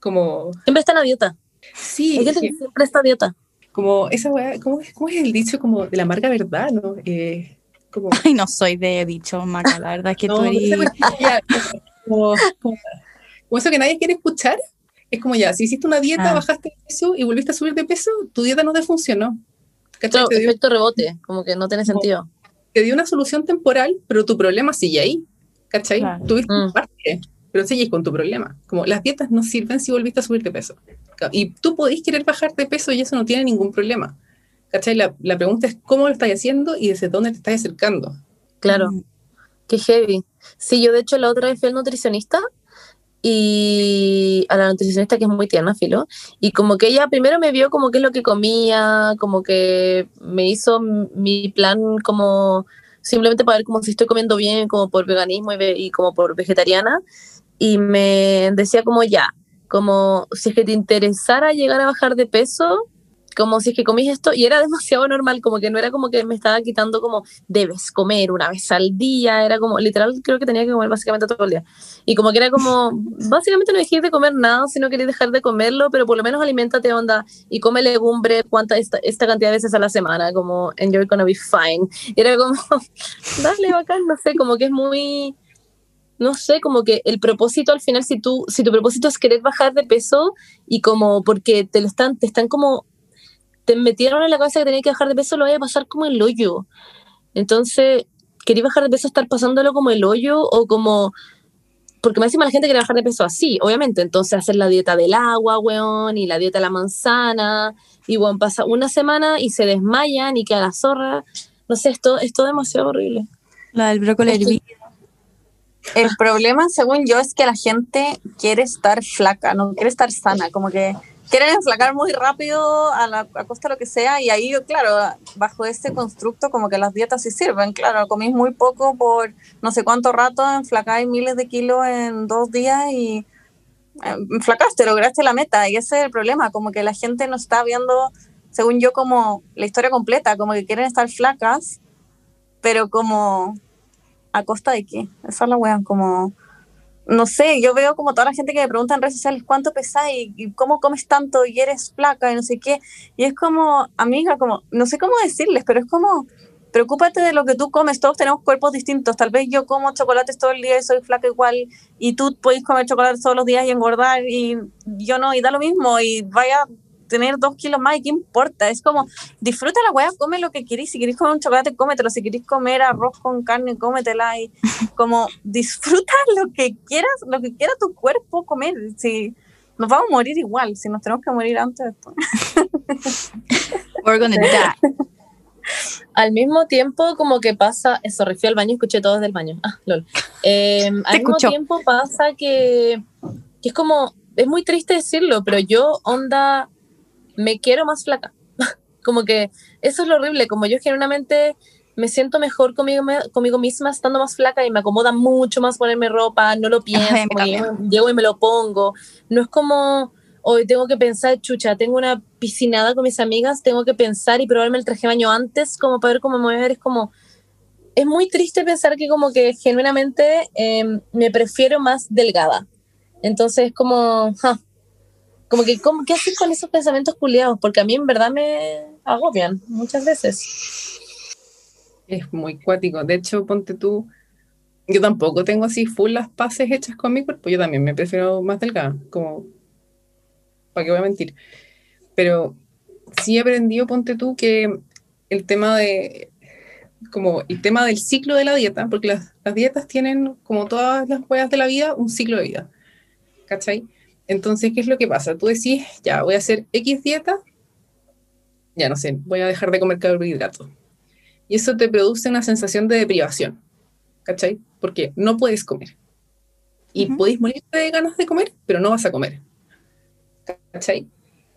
como, Siempre está en la dieta. sí, Hay gente que- siempre está dieta. como esa weá, ¿cómo es, cómo es el dicho como de la amarga verdad, no? Eh, como, Ay, no soy de dicho, Maca, la verdad es que no, tú eres... como, como- como eso que nadie quiere escuchar, es como ya, si hiciste una dieta, Ah. bajaste de peso y volviste a subir de peso, tu dieta no te funcionó. Claro, Te dio, efecto rebote, como que no tiene sentido. te dio una solución temporal, pero tu problema sigue ahí. ¿Cachai? Claro. Tuviste Mm. parte, pero sigues con tu problema. Como las dietas no sirven si volviste a subir de peso. Y tú podés querer bajar de peso y eso no tiene ningún problema. ¿Cachai? La, la pregunta es cómo lo estás haciendo y desde dónde te estás acercando. Claro, Mm, qué heavy. Sí, yo de hecho la otra vez fui al nutricionista y a la nutricionista que es muy tierna, filo, y como que ella primero me vio como qué es lo que comía, como que me hizo mi plan como simplemente para ver como si estoy comiendo bien, como por veganismo y, ve- y como por vegetariana, y me decía como ya, como si es que te interesara llegar a bajar de peso, como si es que comís esto, y era demasiado normal, como que no era como que me estaba quitando como debes comer una vez al día, era como literal creo que tenía que comer básicamente todo el día. Y como que era como, básicamente no dejé de comer nada, sino quería dejar de comerlo, pero por lo menos aliméntate onda y come legumbre cuánta, esta, esta cantidad de veces a la semana, como and you're gonna be fine. Y era como, dale bacán, no sé, como que es muy no sé, como que el propósito al final, si tú, si tu propósito es querer bajar de peso y como porque te lo están, te están como, te metieron en la cabeza que tenías que bajar de peso, lo vaya a pasar como el hoyo. Entonces, quería bajar de peso, estar pasándolo como el hoyo o como, porque me encima la gente quiere bajar de peso así, obviamente, entonces hacer la dieta del agua, weón, y la dieta de la manzana, y bueno, pasa una semana y se desmayan y queda la zorra. No sé, esto es todo demasiado horrible. La del brócoli hervido. El problema, según yo, es que la gente quiere estar flaca, no quiere estar sana, como que quieren enflacar muy rápido a, costa de lo que sea y ahí, claro, bajo ese constructo como que las dietas sí sirven, claro, comís muy poco por no sé cuánto rato, enflacáis miles de kilos en dos días y eh, enflacaste, lograste la meta y ese es el problema, como que la gente no está viendo, según yo, como la historia completa, como que quieren estar flacas, pero como ¿A costa de qué? Esa es la wea, como no sé, yo veo como toda la gente que me pregunta en redes sociales cuánto pesas y, y cómo comes tanto y eres flaca y no sé qué. Y es como, amiga, como, no sé cómo decirles, pero es como, preocúpate de lo que tú comes. Todos tenemos cuerpos distintos. Tal vez yo como chocolates todo el día y soy flaca igual, y tú puedes comer chocolates todos los días y engordar, y yo no, y da lo mismo, y vaya tener dos kilos más, ¿y qué importa? Es como, disfruta la weá, come lo que querís. Si querés comer un chocolate, cómetelo. Si querés comer arroz con carne, cómetela. Y como, disfruta lo que quieras, lo que quiera tu cuerpo comer. Si nos vamos a morir igual, si nos tenemos que morir antes después. We're gonna die. Al mismo tiempo, como que pasa, eso, fui al baño escuché todo desde el baño. Ah, lol. Eh, al mismo tiempo pasa que, que es como, es muy triste decirlo, pero yo, onda, me quiero más flaca. como que eso es lo horrible, como yo genuinamente me siento mejor conmigo, me- conmigo misma estando más flaca y me acomoda mucho más ponerme ropa, no lo pienso, llego y me lo pongo. No es como hoy tengo que pensar, chucha, tengo una piscinada con mis amigas, tengo que pensar y probarme el traje de baño antes como para ver cómo me voy a ver. Es como, es muy triste pensar que como que genuinamente eh, me prefiero más delgada. Entonces como, ja, como que, ¿cómo, ¿qué haces con esos pensamientos culiados? Porque a mí en verdad me agobian muchas veces. Es muy cuático. De hecho, ponte tú, yo tampoco tengo así full las paces hechas con mi cuerpo. Yo también me prefiero más delgada, como, ¿para qué voy a mentir? Pero sí he aprendido, ponte tú, que el tema de, como el tema del ciclo de la dieta, porque las, las dietas tienen, como todas las huellas de la vida, un ciclo de vida. ¿Cachai? Entonces, ¿qué es lo que pasa? Tú decís, ya, voy a hacer X dieta, ya no sé, voy a dejar de comer carbohidratos. Y eso te produce una sensación de deprivación, ¿cachai? Porque no puedes comer. Y Ujú. podéis morirte de ganas de comer, pero no vas a comer. ¿Cachai?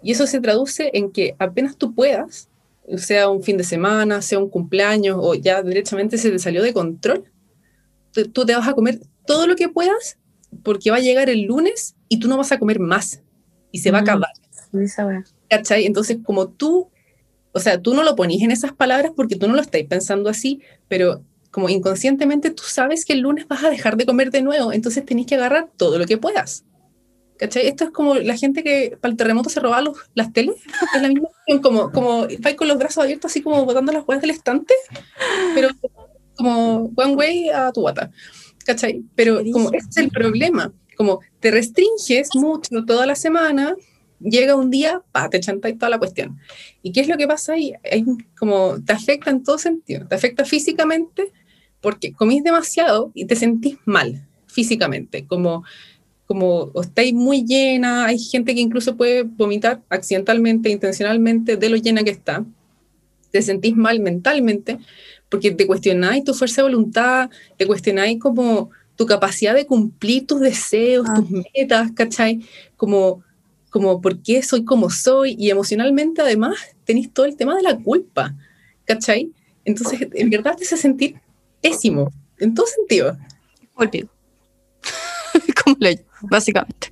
Y eso se traduce en que apenas tú puedas, sea un fin de semana, sea un cumpleaños, o ya derechamente se te salió de control, tú te vas a comer todo lo que puedas, porque va a llegar el lunes y tú no vas a comer más. Y se va a Mm. acabar. ¿Cachai? Entonces, como tú, o sea, tú no lo ponís en esas palabras porque tú no lo estás pensando así, pero como inconscientemente tú sabes que el lunes vas a dejar de comer de nuevo, entonces tenés que agarrar todo lo que puedas. ¿Cachai? Esto es como la gente que para el terremoto se roba los, las teles, es la misma como, como vais con los brazos abiertos así como botando las huevas del estante, pero como one way a tu guata. ¿Cachai? Pero como ese es el problema, como te restringes mucho toda la semana, llega un día, pa, te chantáis toda la cuestión. ¿Y qué es lo que pasa ahí? Hay como te afecta en todo sentido. Te afecta físicamente porque comís demasiado y te sentís mal físicamente, como como o estáis muy llena, hay gente que incluso puede vomitar accidentalmente, intencionalmente, de lo llena que está. Te sentís mal mentalmente porque te cuestionáis tu fuerza de voluntad, te cuestionáis como tu capacidad de cumplir tus deseos, Ah. tus metas, ¿cachai? Como, como por qué soy como soy y emocionalmente además tenéis todo el tema de la culpa, ¿cachai? Entonces, en verdad te hace sentir pésimo, en todo sentido. Olvido. Como lo básicamente.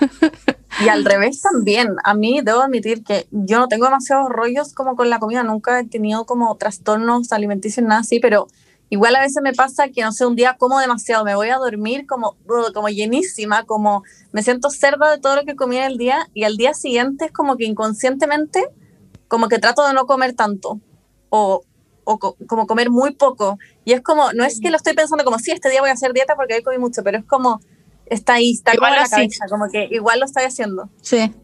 Y al revés también, a mí debo admitir que yo no tengo demasiados rollos como con la comida, nunca he tenido como trastornos alimenticios, nada así, pero igual a veces me pasa que, no sé, un día como demasiado, me voy a dormir como, como llenísima, como me siento cerda de todo lo que comí en el día y al día siguiente es como que inconscientemente, como que trato de no comer tanto o, o co- como comer muy poco. Y es como, no es que lo estoy pensando como, sí, este día voy a hacer dieta porque hoy comí mucho, pero es como, está ahí, está Igual como la cabeza, como que igual lo estoy haciendo. Sí. Está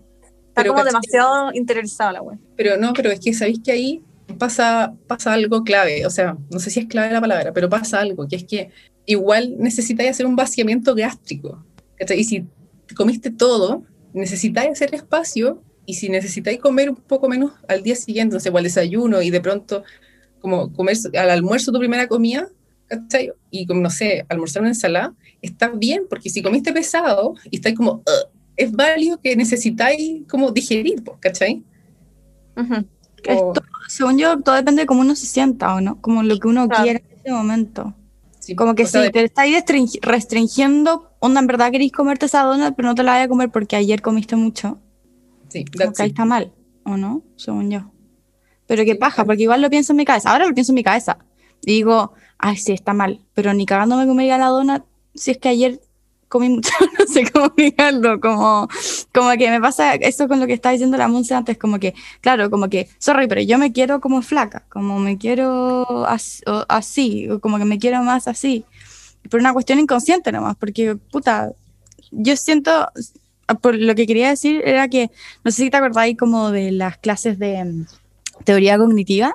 Pero, como ¿cachai? demasiado interiorizada la web. Pero no, pero es que sabéis que ahí pasa, pasa algo clave, o sea, no sé si es clave la palabra, pero pasa algo, que es que igual necesitáis hacer un vaciamiento gástrico. ¿cachai? Y si comiste todo, necesitáis hacer espacio, y si necesitáis comer un poco menos al día siguiente, no sé, o al desayuno, y de pronto, como comer al almuerzo tu primera comida, ¿cachai? Y como, no sé, almorzar una ensalada, está bien, porque si comiste pesado y estáis como, "Ugh", es válido que necesitáis como digerir, ¿cachai? O- Esto, según yo, todo depende de cómo uno se sienta o no, como lo que uno Claro. quiera en ese momento. sí, Como que o si te estáis restringi- restringiendo, onda, en verdad queréis comerte esa donut, pero no te la vayas a comer porque ayer comiste mucho. Sí, Como que ahí está mal, ¿o no? Según yo. Pero qué paja, porque igual lo pienso en mi cabeza. Ahora lo pienso en mi cabeza. Y digo, ay, sí, está mal. Pero ni cagándome comería la donut si es que ayer comí mucho, no sé cómo explicarlo, como, como que me pasa eso con lo que está diciendo la Monse antes, como que, claro, como que, sorry, pero yo me quiero como flaca, como me quiero as- o así, o como que me quiero más así, por una cuestión inconsciente nomás, porque, puta, yo siento, por lo que quería decir era que, no sé si te acordáis como de las clases de mm, teoría cognitiva,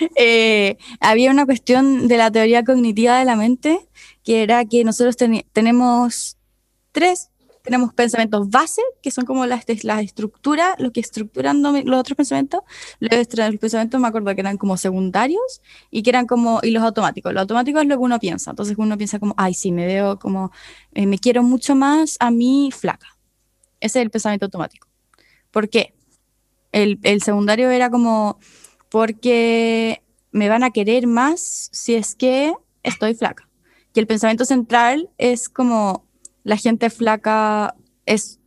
eh, había una cuestión de la teoría cognitiva de la mente que era que nosotros tenemos tres, tenemos pensamientos base, que son como las, las estructuras, lo que estructuran los otros pensamientos, los, los pensamientos me acuerdo que eran como secundarios y que eran como, y los automáticos, los automáticos es lo que uno piensa, entonces uno piensa como, ay, sí, me veo como, eh, me quiero mucho más a mí flaca, ese es el pensamiento automático. ¿Por qué? El, el secundario era como, porque me van a querer más si es que estoy flaca. Y el pensamiento central es como la gente flaca es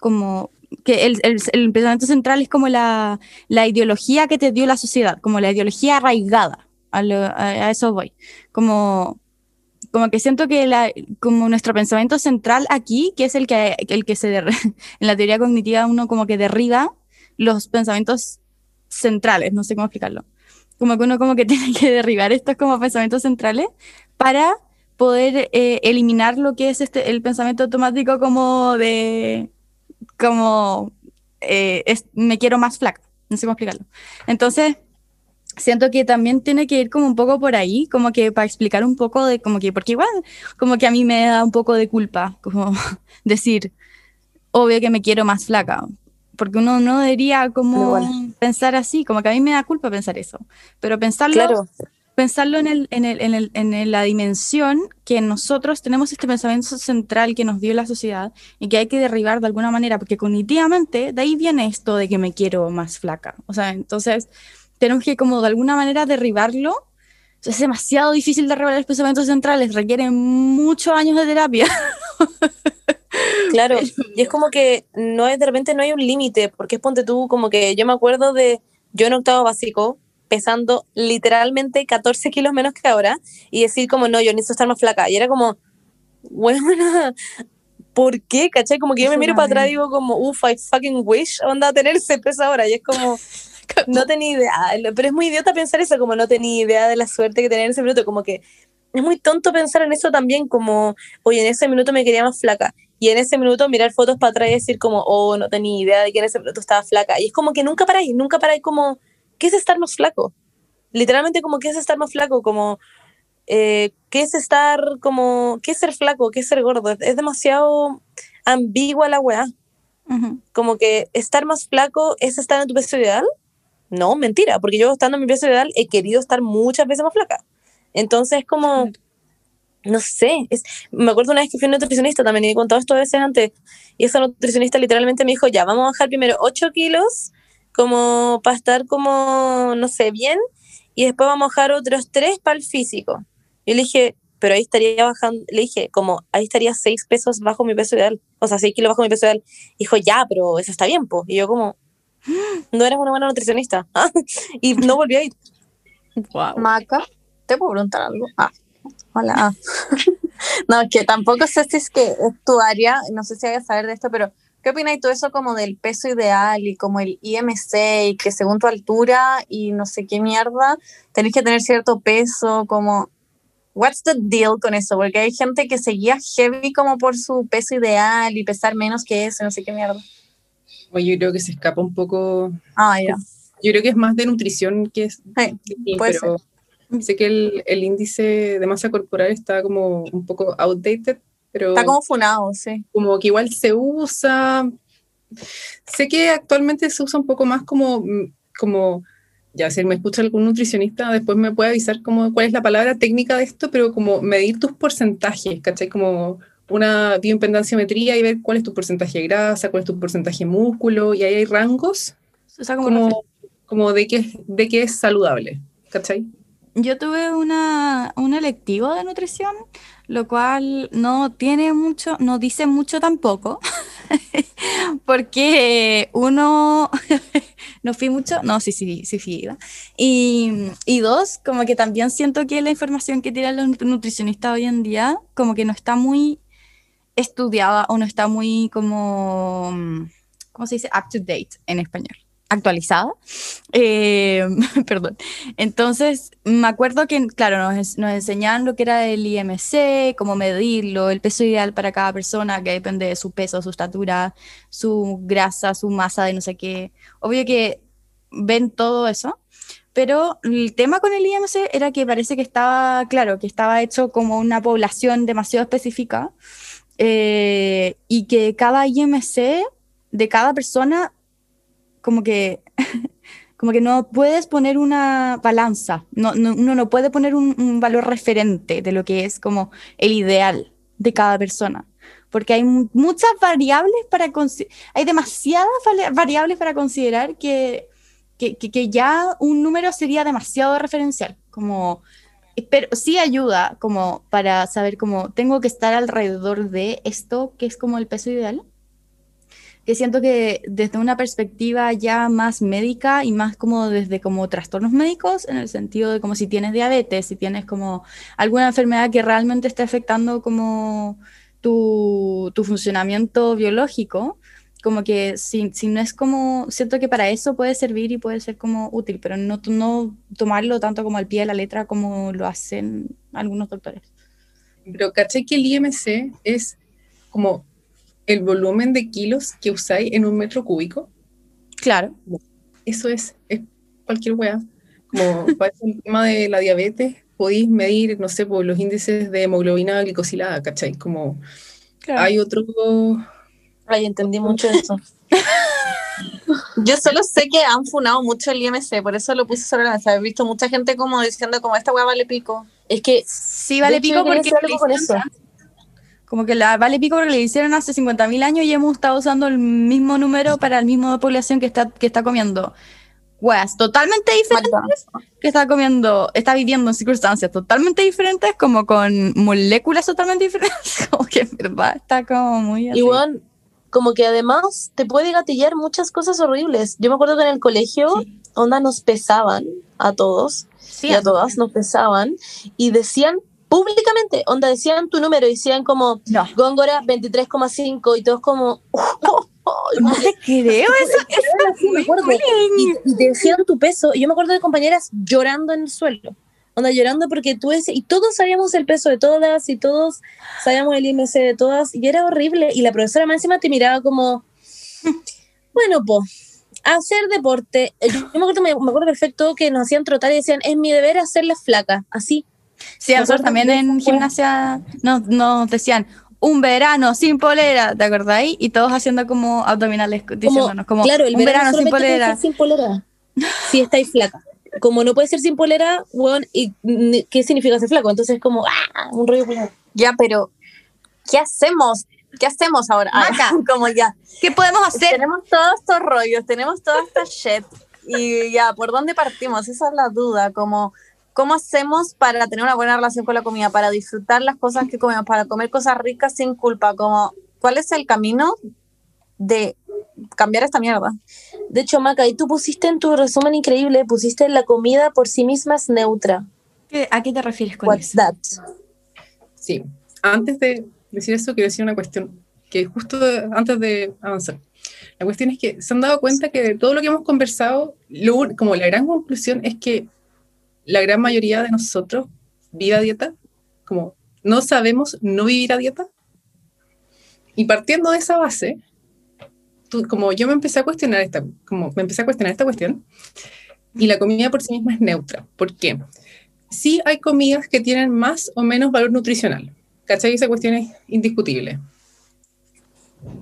como que el, el- el pensamiento central es como la, la ideología que te dio la sociedad, como la ideología arraigada. A, lo- a- a eso voy. Como, como que siento que la, como nuestro pensamiento central aquí, que es el que, el que se derri- en la teoría cognitiva uno como que derriba los pensamientos centrales, no sé cómo explicarlo. Como que uno como que tiene que derribar estos como pensamientos centrales para poder eh, eliminar lo que es este el pensamiento automático como de como eh, es- me quiero más flaca, no sé cómo explicarlo. Entonces, siento que también tiene que ir como un poco por ahí, como que para explicar un poco de como que, porque igual como que a mí me da un poco de culpa, como decir, obvio que me quiero más flaca, porque uno no debería como Igual. pensar así, como que a mí me da culpa pensar eso, pero pensarlo Claro, pensarlo en, el, en, el, en, el, en la dimensión que nosotros tenemos este pensamiento central que nos dio la sociedad y que hay que derribar de alguna manera, porque cognitivamente de ahí viene esto de que me quiero más flaca. O sea, entonces tenemos que como de alguna manera derribarlo. O sea, es demasiado difícil derribar los pensamientos centrales, requiere muchos años de terapia. claro. Y es como que no es, de repente no hay un límite, porque es ponte tú, como que yo me acuerdo de yo en octavo básico, pesando literalmente 14 kilos menos que ahora, y decir como, no, yo necesito estar más flaca. Y era como, bueno, ¿por qué? ¿Cachai? Como que yo me miro para atrás y digo como, uff, I fucking wish, onda, tener ese peso ahora. Y es como, no tenía idea. Pero es muy idiota pensar eso, como no tenía idea de la suerte que tenía en ese minuto. Como que es muy tonto pensar en eso también, como, oye, en ese minuto me quería más flaca. Y en ese minuto mirar fotos para atrás y decir como, oh, no tenía idea de que en ese minuto estaba flaca. Y es como que nunca paráis, nunca paráis como, ¿qué es estar más flaco? Literalmente como, ¿qué es estar más flaco? Como, eh, ¿qué es estar como, qué es ser flaco? ¿Qué es ser gordo? Es, es demasiado ambigua la weá. Ujú. Como que estar más flaco es estar en tu peso ideal. No, mentira, porque yo estando en mi peso ideal he querido estar muchas veces más flaca. Entonces, como, no sé, es, me acuerdo una vez que fui a un nutricionista también y he contado esto veces antes, y esa nutricionista literalmente me dijo, ya, vamos a bajar primero 8 kilos, como para estar como, no sé, bien, y después vamos a bajar otros 3 para el físico. Y le dije, pero ahí estaría bajando, le dije, como, ahí estaría 6 pesos bajo mi peso ideal, o sea, 6 kilos bajo mi peso ideal. Dijo, ya, pero eso está bien, pues. Y yo como, no eres una buena nutricionista. y no volví a ir. Wow. Maca, ¿te puedo preguntar algo? Ah, hola. Ah. no, es que tampoco sé si es que es tu área, no sé si hay que saber de esto, pero ¿qué opinas tú eso como del peso ideal y como el IMC y que según tu altura y no sé qué mierda, tenés que tener cierto peso, como... What's the deal con eso? Porque hay gente que seguía heavy como por su peso ideal y pesar menos que eso, no sé qué mierda. Oye, yo creo que se escapa un poco. Ah, ya. Yo creo que es más de nutrición que es. Sí, pero sé que el, el índice de masa corporal está como un poco outdated, pero Está como funado, sí. como que igual se usa. Sé que actualmente se usa un poco más como, mm, como ya si me escucha algún nutricionista, después me puede avisar como cuál es la palabra técnica de esto, pero como medir tus porcentajes, ¿cachai? Como una bioimpedanciometría y ver cuál es tu porcentaje de grasa, cuál es tu porcentaje de músculo, y ahí hay rangos O sea, como como, como de, qué, de qué es saludable, ¿cachai? Yo tuve una, un electivo de nutrición, lo cual no tiene mucho, no dice mucho tampoco, porque uno no fui mucho, no, sí, sí, sí fui. iba. Y, y dos, como que también siento que la información que tienen los nutricionistas hoy en día, como que no está muy estudiada o no está muy como, ¿cómo se dice? Up to date en español actualizada. Eh, perdón. Entonces, me acuerdo que, claro, nos, nos, enseñaban lo que era el IMC, cómo medirlo, el peso ideal para cada persona, que depende de su peso, su estatura, su grasa, su masa de no sé qué. Obvio que ven todo eso. Pero el tema con el IMC era que parece que estaba, claro, que estaba hecho como una población demasiado específica eh, y que cada IMC de cada persona como que, como que no puedes poner una balanza, no, no, uno no puede poner un, un, valor referente de lo que es como el ideal de cada persona, porque hay muchas variables para, hay demasiadas variables para considerar que, que, que, ya un número sería demasiado referencial, como pero sí ayuda como para saber cómo tengo que estar alrededor de esto que es como el peso ideal que siento que desde una perspectiva ya más médica y más como desde como trastornos médicos, en el sentido de como si tienes diabetes, si tienes como alguna enfermedad que realmente esté afectando como tu, tu funcionamiento biológico, como que si, si, no es como, siento que para eso puede servir y puede ser como útil, pero no, no tomarlo tanto como al pie de la letra como lo hacen algunos doctores. Pero caché que el IMC es como el volumen de kilos que usáis en un metro cúbico. Claro. Eso es, es cualquier weá. Como para el tema de la diabetes, podéis medir, no sé, por los índices de hemoglobina glicosilada, ¿cachai? Como claro. hay otro... Ay, entendí mucho eso. Yo solo sé que han funado mucho el IMC, por eso lo puse sobre la mesa. He visto mucha gente como diciendo como esta weá vale pico. Es que sí vale pico porque con eso. Como que la vale pico porque le hicieron hace 50.000 años y hemos estado usando el mismo número para el mismo población que está, que está comiendo weas totalmente diferentes, que está comiendo, está viviendo en circunstancias totalmente diferentes, como con moléculas totalmente diferentes, como que en verdad está como muy así. Y bueno, como que además te puede gatillar muchas cosas horribles. Yo me acuerdo que en el colegio, sí. onda, nos pesaban a todos sí, y a todas nos pesaban y decían públicamente, onda, decían tu número y decían como no. Góngora 23,5 y todos como... Oh, oh, no te creo, eso, eso me acuerdo. Y, y, te decían tu peso. Y yo me acuerdo de compañeras llorando en el suelo. Onda llorando porque tú ese, y todos sabíamos el peso de todas y todos sabíamos el IMC de todas y era horrible y la profesora más encima te miraba como bueno pues hacer deporte yo me acuerdo, me, me acuerdo perfecto que nos hacían trotar y decían es mi deber hacerla flaca así Sí, nosotros también en gimnasia nos, nos decían un verano sin polera, ¿te acordáis? Y todos haciendo como abdominales diciéndonos como, claro, el un verano, verano sin polera. sin polera. Si estáis flaca. Como no puede ser sin polera, bueno, ¿y qué significa ser flaco? Entonces como ¡ah! un rollo polera. Ya, pero ¿qué hacemos? ¿Qué hacemos ahora? Maca, como ya. ¿Qué podemos hacer? Tenemos todos estos rollos, tenemos toda esta shit. Y ya, ¿por dónde partimos? Esa es la duda, como ¿Cómo hacemos para tener una buena relación con la comida, para disfrutar las cosas que comemos, para comer cosas ricas sin culpa? Como, ¿Cuál es el camino de cambiar esta mierda? De hecho, Maca, y tú pusiste en tu resumen increíble, pusiste la comida por sí misma es neutra. ¿A qué te refieres con What's eso? that? Sí, antes de decir eso, quiero decir una cuestión que justo antes de avanzar. La cuestión es que se han dado cuenta que de todo lo que hemos conversado, lo, como la gran conclusión es que la gran mayoría de nosotros vive a dieta, como no sabemos no vivir a dieta. Y partiendo de esa base, como yo me empecé a cuestionar esta, como me empecé a cuestionar esta cuestión, y la comida por sí misma es neutra. ¿Por qué? Sí hay comidas que tienen más o menos valor nutricional. ¿Cachai? Esa cuestión es indiscutible.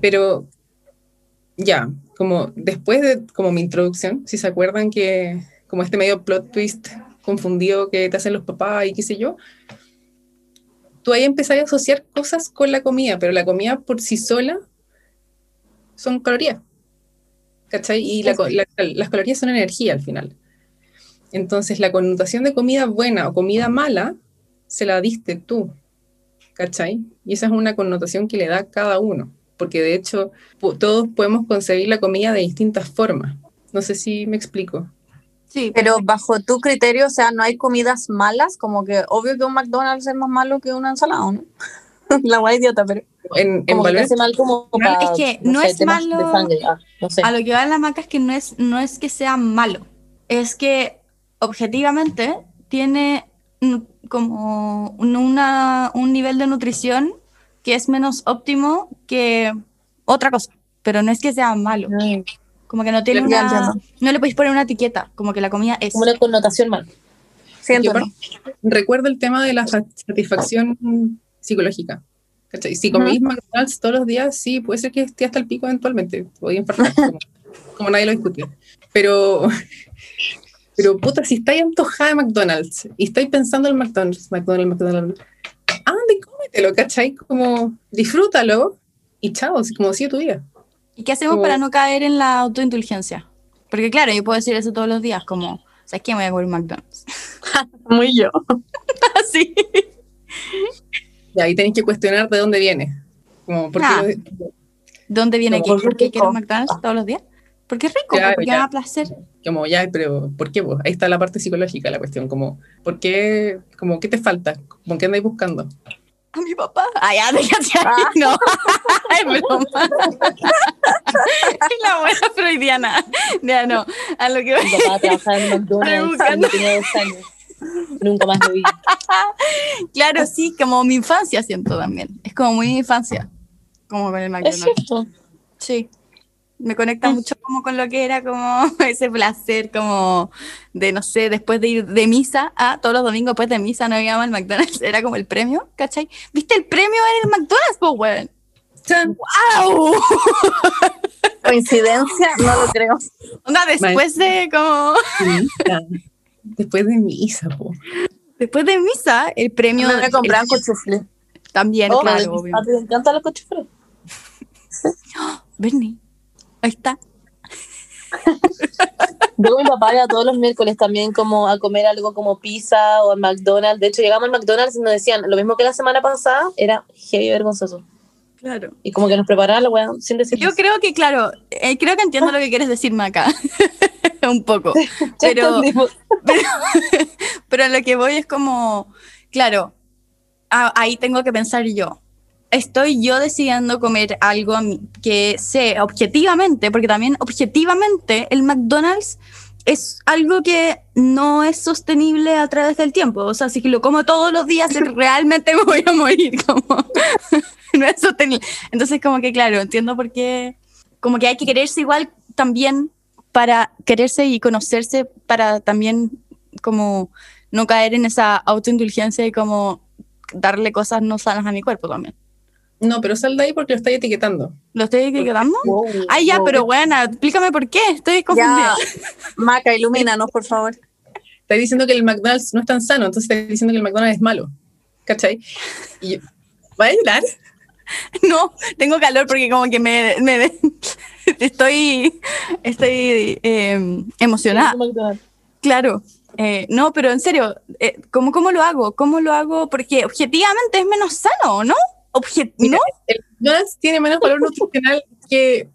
Pero ya, como después de como mi introducción, si se acuerdan que como este medio plot twist confundido que te hacen los papás y qué sé yo, tú ahí empezás a asociar cosas con la comida, pero la comida por sí sola son calorías. ¿Cachai? Y la, la, las calorías son energía al final. Entonces, la connotación de comida buena o comida mala se la diste tú. ¿Cachai? Y esa es una connotación que le da cada uno. Porque de hecho, todos podemos concebir la comida de distintas formas. No sé si me explico. Sí, Pero bajo tu criterio, o sea, no hay comidas malas, como que obvio que un McDonald's es más malo que una ensalada, ¿no? La guay idiota, pero. En, en mal como para, es que no sé, es malo- sangre. Ah, no sé. a lo que va en la maca es que no es, no es que sea malo, es que objetivamente tiene como un- una, un nivel de nutrición que es menos óptimo que otra cosa, pero no es que sea malo, Mm, como que no tiene una, entiendo. no le podéis poner una etiqueta, como que la comida es. Como una connotación mal. Siento, recuerdo el tema de la sa- satisfacción psicológica. ¿cachai? Si comís McDonald's todos los días, sí, puede ser que esté hasta el pico eventualmente. Voy a infartar, como, como nadie lo discute. Pero, pero puta, si estáis antojada de McDonald's y estáis pensando en McDonald's, McDonald's, McDonald's, anda y cómetelo, ¿cachai? Como disfrútalo y chao, así como sigue tu día. ¿Y qué hacemos para no caer en la autoindulgencia? Porque claro, yo puedo decir eso todos los días, como, ¿sabes qué? Me voy a comer McDonald's. Muy yo. Así. Y ahí tenéis que cuestionar de dónde viene. Como, ¿por qué Ah. lo- ¿Dónde viene Como, que ¿por ¿Por qué quiero? McDonald's todos los días? Porque es rico, Claro, porque ya. me da placer. como ya, pero ¿por qué vos? Ahí está la parte psicológica la cuestión, como, ¿por qué, como, qué te falta? ¿Con qué andáis buscando? A mi papá. Ah, ya, déjate ahí. No. es broma. la buena freudiana. Ya no. A lo que Mi papá trabajaba en McDonald's tenía dos años. Nunca más lo vi. Claro, sí, como mi infancia siento también. Es como muy mi infancia. Como con el Es McDonald's. cierto. Sí. Me conecta mucho como con lo que era como ese placer como de, no sé, después de ir de misa, a todos los domingos después de misa no íbamos al McDonald's, era como el premio, ¿cachai? ¿Viste el premio en el McDonald's, weón? ¡Chan! ¡Au! Coincidencia, no lo creo. Onda, después de como, Misa. Después de misa, po. después de misa, el premio No me compraban cochufle. también, Oh, claro, a obvio. ti te encantan los cochifres. Bernie, ahí está. Yo con mi papá iba todos los miércoles también como a comer algo como pizza o al McDonald's. De hecho, llegamos al McDonald's y nos decían lo mismo que la semana pasada, era heavy vergonzoso. Claro. Y como que nos preparaban la weá sin decir Yo creo que, claro, eh, creo que entiendo lo que quieres decirme acá. Un poco. Pero, entendimos. pero lo que voy es como, claro, a- ahí tengo que pensar yo. Estoy yo decidiendo comer algo a mí que sé objetivamente, porque también objetivamente el McDonald's es algo que no es sostenible a través del tiempo. O sea, si lo como todos los días, realmente me voy a morir. Como, no es sostenible. Entonces, como que, claro, entiendo por qué, como que hay que quererse igual también para quererse y conocerse, para también como no caer en esa autoindulgencia y como darle cosas no sanas a mi cuerpo también. No, pero sal de ahí porque lo estáis etiquetando. ¿Lo estoy etiquetando? Wow, Ay, ya, wow. pero bueno, explícame por qué, estoy confundida. Ya, Maca, ilumínanos, por favor. Estáis diciendo que el McDonald's no es tan sano, entonces estáis diciendo que el McDonald's es malo. ¿Cachai? Y yo, ¿Va a llorar? No, tengo calor porque como que me, me- estoy, estoy eh, emocionada. Claro. Eh, no, pero en serio, eh, ¿cómo, ¿cómo lo hago? ¿Cómo lo hago? Porque objetivamente es menos sano, ¿no? Obje- Mira, ¿No? ¿El McDonald's tiene menos valor nutricional que,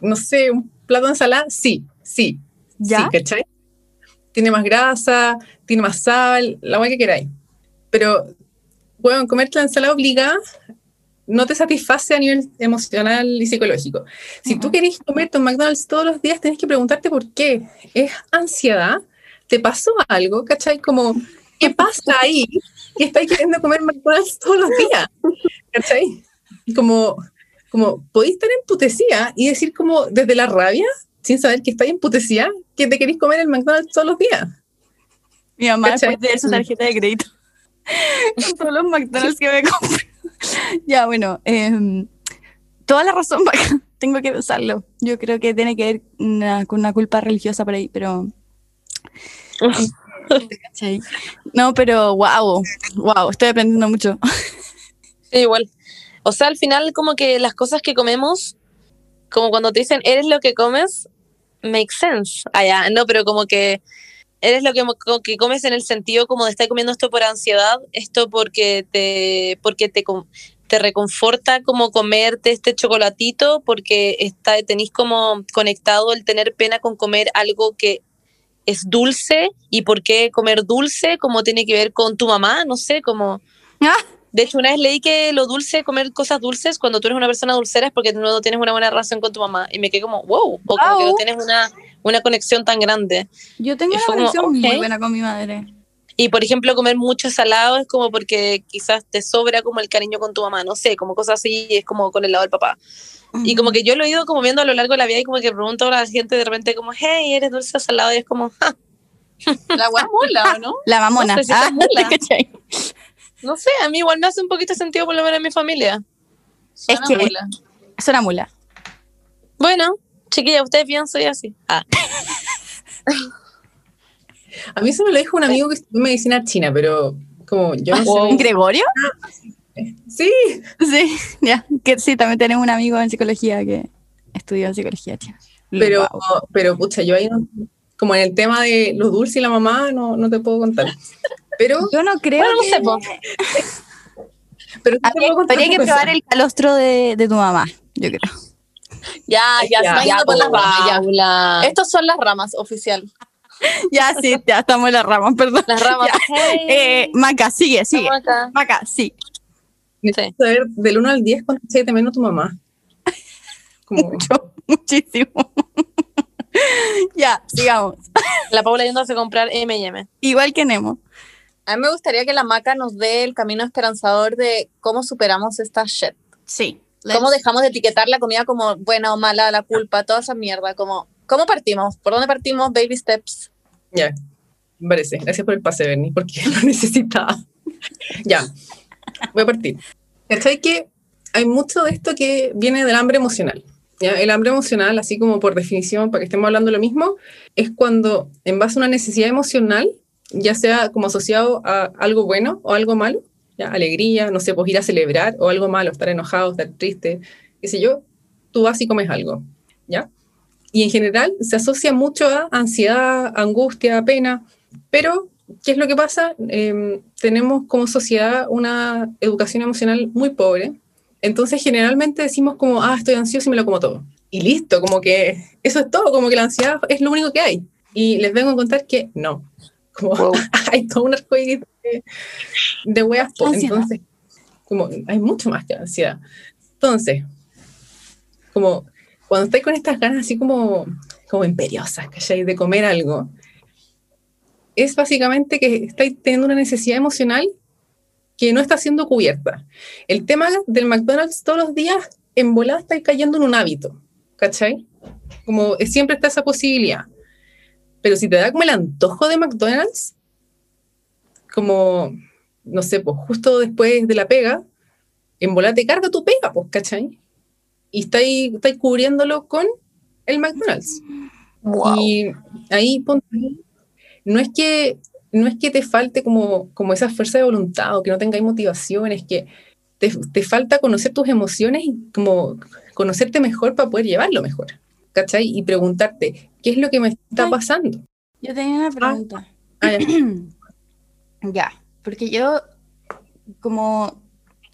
no sé, un plato de ensalada? Sí, sí. ¿Ya? Sí, ¿cachai? Tiene más grasa, tiene más sal, la hueá que queráis. Pero, bueno, comerte la ensalada obligada no te satisface a nivel emocional y psicológico. Si tú querés comerte un McDonald's todos los días, tenés que preguntarte por qué. ¿Es ansiedad? ¿Te pasó algo? ¿Cachai? Como, ¿qué pasa ahí? Que estáis queriendo comer McDonald's todos los días. ¿Cachai? Como, como, podéis estar emputecida y decir como desde la rabia, sin saber que estáis emputecida, que te queréis comer el McDonald's todos los días. Mi mamá ¿Cachai? después de ver su tarjeta de crédito. Con todos los McDonald's que me compré. ya, bueno, em, toda la razón, tengo que pensarlo. Yo creo que tiene que ver una- con una culpa religiosa por ahí, pero... No, pero wow, wow, estoy aprendiendo mucho. Igual. O sea, al final como que las cosas que comemos, como cuando te dicen, eres lo que comes, make sense. Ah, ya, no, pero como que eres lo que, que comes en el sentido como de estar comiendo esto por ansiedad, esto porque te, porque te, te reconforta como comerte este chocolatito porque está, tenéis como conectado el tener pena con comer algo que es dulce y por qué comer dulce, como tiene que ver con tu mamá, no sé, como... Ah. De hecho, una vez leí que lo dulce, comer cosas dulces, cuando tú eres una persona dulcera es porque no tienes una buena relación con tu mamá. Y me quedé como, wow, o como que no tienes una, una conexión tan grande. Yo tengo una fue como, relación muy buena con mi madre. Y por ejemplo, comer mucho salado es como porque quizás te sobra como el cariño con tu mamá, no sé, como cosas así, es como con el lado del papá. Y como que yo lo he ido como viendo a lo largo de la vida y como que pregunto a la gente de repente como, hey, ¿eres dulce o salado? Y es como, "Ja". La wea mola, ¿o no? La mamona. No sé si Ah, mula. no sé, a mí igual me hace un poquito sentido por lo menos en mi familia. Es Suena que- mola. Es una mula. Bueno, chiquilla, ustedes piensan soy así. Ah, A mí eso me lo dijo un amigo que estudió medicina china, pero como yo no Wow. sé. ¿Gregorio? Sí, Sí, ya. Que sí, también tenemos un amigo en psicología que estudió en psicología china. pero, pero pucha, yo ahí no- como en el tema de lo dulce y la mamá, no, no te puedo contar. Pero, Yo no creo Bueno, no sé, pero Habría, puedo contar habría que probar el calostro de, de tu mamá, yo creo. Ya, ya, Ya, ya, por las ramas. ya. Paula. Estos son las ramas, oficial. Ya, sí, ya estamos en la rama, perdón. Las ramas. Hey, Eh, Maca, sigue, sigue. Maca, sí. Necesito saber del 1 al 10 cuánto se de menos tu mamá. Como, Mucho, muchísimo. ya, sigamos. La Paula yéndose a comprar M&M. Igual que Nemo. A mí me gustaría que la maca nos dé el camino esperanzador de cómo superamos esta shit. Sí. ¿Cómo dejamos de etiquetar la comida como buena o mala, la culpa, toda esa mierda? Como, ¿Cómo partimos? ¿Por dónde partimos? Baby steps. ya, me parece. Gracias por el pase, Bernie, porque lo necesitaba. ya, voy a partir. ¿Cachai que hay mucho de esto que viene del hambre emocional? ¿ya? El hambre emocional, así como por definición, para que estemos hablando lo mismo, es cuando en base a una necesidad emocional, ya sea como asociado a algo bueno o algo malo, ¿ya? alegría, no sé, pues ir a celebrar o algo malo, estar enojado, estar triste, qué sé yo, tú vas y comes algo, ¿ya? Y en general se asocia mucho a ansiedad, angustia, pena, pero ¿qué es lo que pasa? Eh, tenemos como sociedad una educación emocional muy pobre, entonces generalmente decimos como, ah, estoy ansioso y me lo como todo. Y listo, como que eso es todo, como que la ansiedad es lo único que hay. Y les vengo a contar que no, como Wow. hay todo un arcoíris de, de weas, po. Ansiedad. entonces, como hay mucho más que ansiedad. Entonces, como cuando estáis con estas ganas así como, como imperiosas, ¿cachai? De comer algo, es básicamente que estáis teniendo una necesidad emocional que no está siendo cubierta. El tema del McDonald's todos los días, en volada estáis cayendo en un hábito, ¿cachai? Como siempre está esa posibilidad. Pero si te da como el antojo de McDonald's, como, no sé, pues justo después de la pega, en volada te carga tu pega, pues, ¿cachai? Y estáis, estáis cubriéndolo con el McDonald's. Y ahí ponte, no es que no es que te falte como, como esa fuerza de voluntad o que no tengáis motivación, es que te, te falta conocer tus emociones y como conocerte mejor para poder llevarlo mejor. ¿Cachai? Y preguntarte, ¿qué es lo que me está Ay. pasando? Yo tenía una pregunta. Ah, ya. Ya, porque yo, como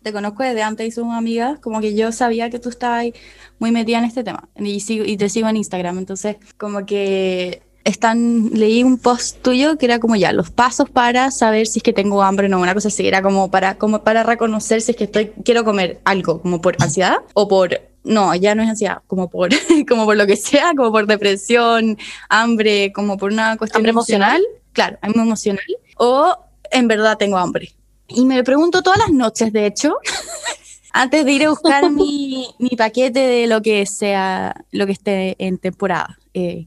te conozco desde antes y somos amigas, como que yo sabía que tú estabas muy metida en este tema y, sigo, y te sigo en Instagram, entonces como que están, leí un post tuyo que era como ya, los pasos para saber si es que tengo hambre o no, una cosa así, era como para, como para reconocer si es que estoy, quiero comer algo, como por ansiedad o por, no, ya no es ansiedad, como por, como por lo que sea, como por depresión, hambre, como por una cuestión ¿Hambre emocional? claro, hambre emocional, o en verdad tengo hambre. Y me lo pregunto todas las noches, de hecho, antes de ir a buscar mi, mi paquete de lo que sea, lo que esté en temporada. Eh,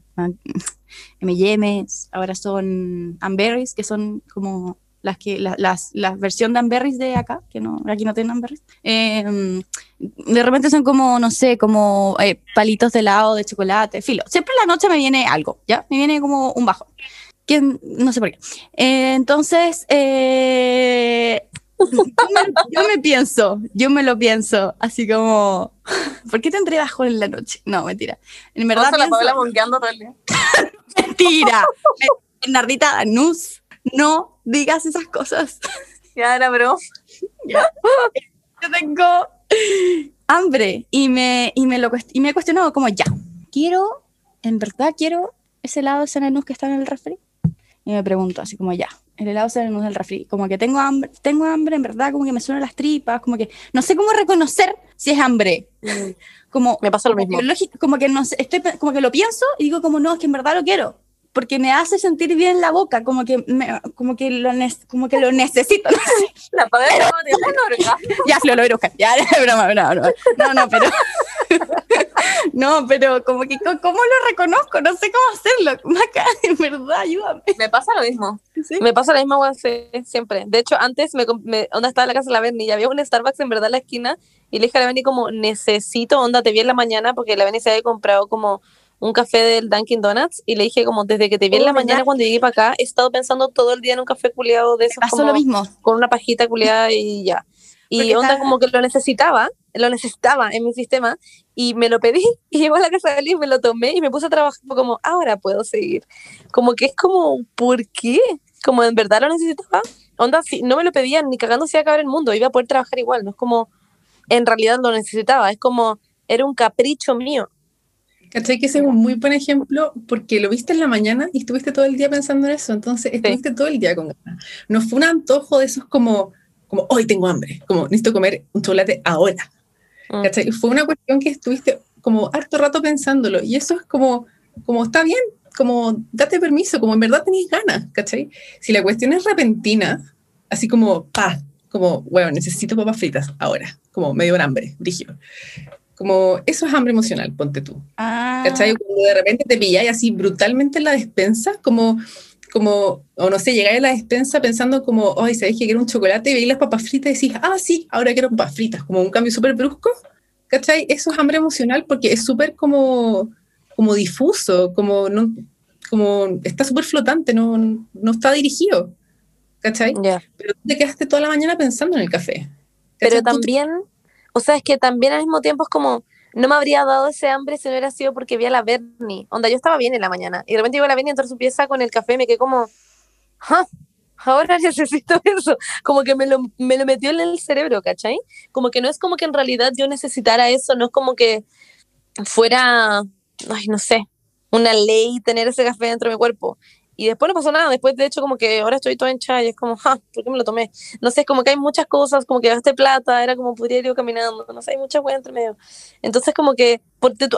M&M's, ahora son Amberries, que son como las que la, las la versión de Amberries de acá, que no aquí no tienen Amberries. Eh, de repente son como no sé, como eh, palitos de helado, de chocolate, filo. Siempre en la noche me viene algo, ¿ya? Me viene como un bajón. Que no sé por qué. Eh, entonces, eh, yo, me, yo me pienso, yo me lo pienso, así como, ¿por qué tendré bajón en la noche? No, mentira. En verdad a la pienso- Paola todo el día. Mentira. Nardita Danús, no digas esas cosas. Ya era, bro. yo tengo hambre y me, y me, lo, y me he cuestionado como ya, quiero, en verdad quiero ese helado de Sanenus que está en el refri. Y me pregunto así como ya, el helado de Sanenus del refri, como que tengo hambre, tengo hambre, en verdad, como que me suenan las tripas, como que no sé cómo reconocer si es hambre. Como, Me pasa lo mismo. como que no sé, estoy, como que lo pienso y digo como no, es que en verdad lo quiero. Porque me hace sentir bien la boca, como que, me- como que, lo, ne- como que lo necesito. no sé. La paga de orgasmo. Ya, lo voy a buscar. Ya, broma, broma, broma. No, no, pero. No, pero como que, ¿cómo lo reconozco? No sé cómo hacerlo. Maca, en verdad, ayúdame. Me pasa lo mismo. Me pasa la misma sí, siempre. De hecho, antes me, me onda estaba en la casa de la Berni y había un Starbucks en verdad en la esquina y le dije a la Berni como necesito, onda, te vi en la mañana porque la Berni se había comprado como un café del Dunkin' Donuts y le dije como desde que te vi en Oh, la ¿verdad? mañana cuando llegué para acá he estado pensando todo el día en un café culiado de esos Pasó como lo mismo. con una pajita culiada y ya. Y Porque onda está- como que lo necesitaba, lo necesitaba en mi sistema y me lo pedí y llegó a la casa de alguien, me lo tomé y me puse a trabajar como ahora puedo seguir. Como que es como, ¿por qué? Como en verdad lo necesitaba. Onda, si no me lo pedían ni cagando se iba a acabar el mundo, iba a poder trabajar igual, no es como en realidad lo necesitaba, es como era un capricho mío. ¿Cachai? Que ese es un muy buen ejemplo porque lo viste en la mañana y estuviste todo el día pensando en eso. Entonces, estuviste todo el día con ganas. No fue un antojo de esos como, como hoy tengo hambre, como necesito comer un chocolate ahora. Mm. ¿Cachai? Fue una cuestión que estuviste como harto rato pensándolo y eso es como, como está bien, como date permiso, como en verdad tenéis ganas, ¿cachai? Si la cuestión es repentina, así como, pa, como, bueno, necesito papas fritas ahora, como medio hambre, brígido. Como, eso es hambre emocional, ponte tú. Ah, ¿Cachai? Cuando de repente te pilláis así brutalmente en la despensa, como, como, o no sé, llegáis a la despensa pensando como, ay, ¿sabéis que quiero un chocolate? Y veis las papas fritas y decís, ah, sí, ahora quiero papas fritas, como un cambio súper brusco, ¿cachai? Eso es hambre emocional porque es súper como, como difuso, como, no, como está súper flotante, no, no está dirigido, ¿cachai? Ya. Pero tú te quedaste toda la mañana pensando en el café. Pero ¿cachai? Tú te- también, o sea, es que también al mismo tiempo es como, no me habría dado ese hambre si no hubiera sido porque vi a la Bernie. Onda, yo estaba bien en la mañana y de repente llegó la Bernie, entró a su pieza con el café y me quedé como, "Ja, ahora necesito eso. Como que me lo, me lo metió en el cerebro, ¿cachai? Como que no es como que en realidad yo necesitara eso, no es como que fuera, ay, no sé, una ley tener ese café dentro de mi cuerpo. Y después no pasó nada, después de hecho como que ahora estoy toda hinchada y es como, ja, ¿por qué me lo tomé? no sé, es como que hay muchas cosas, como que gasté plata, era como podría ir caminando, no sé, hay muchas cosas entre medio. Entonces, como que,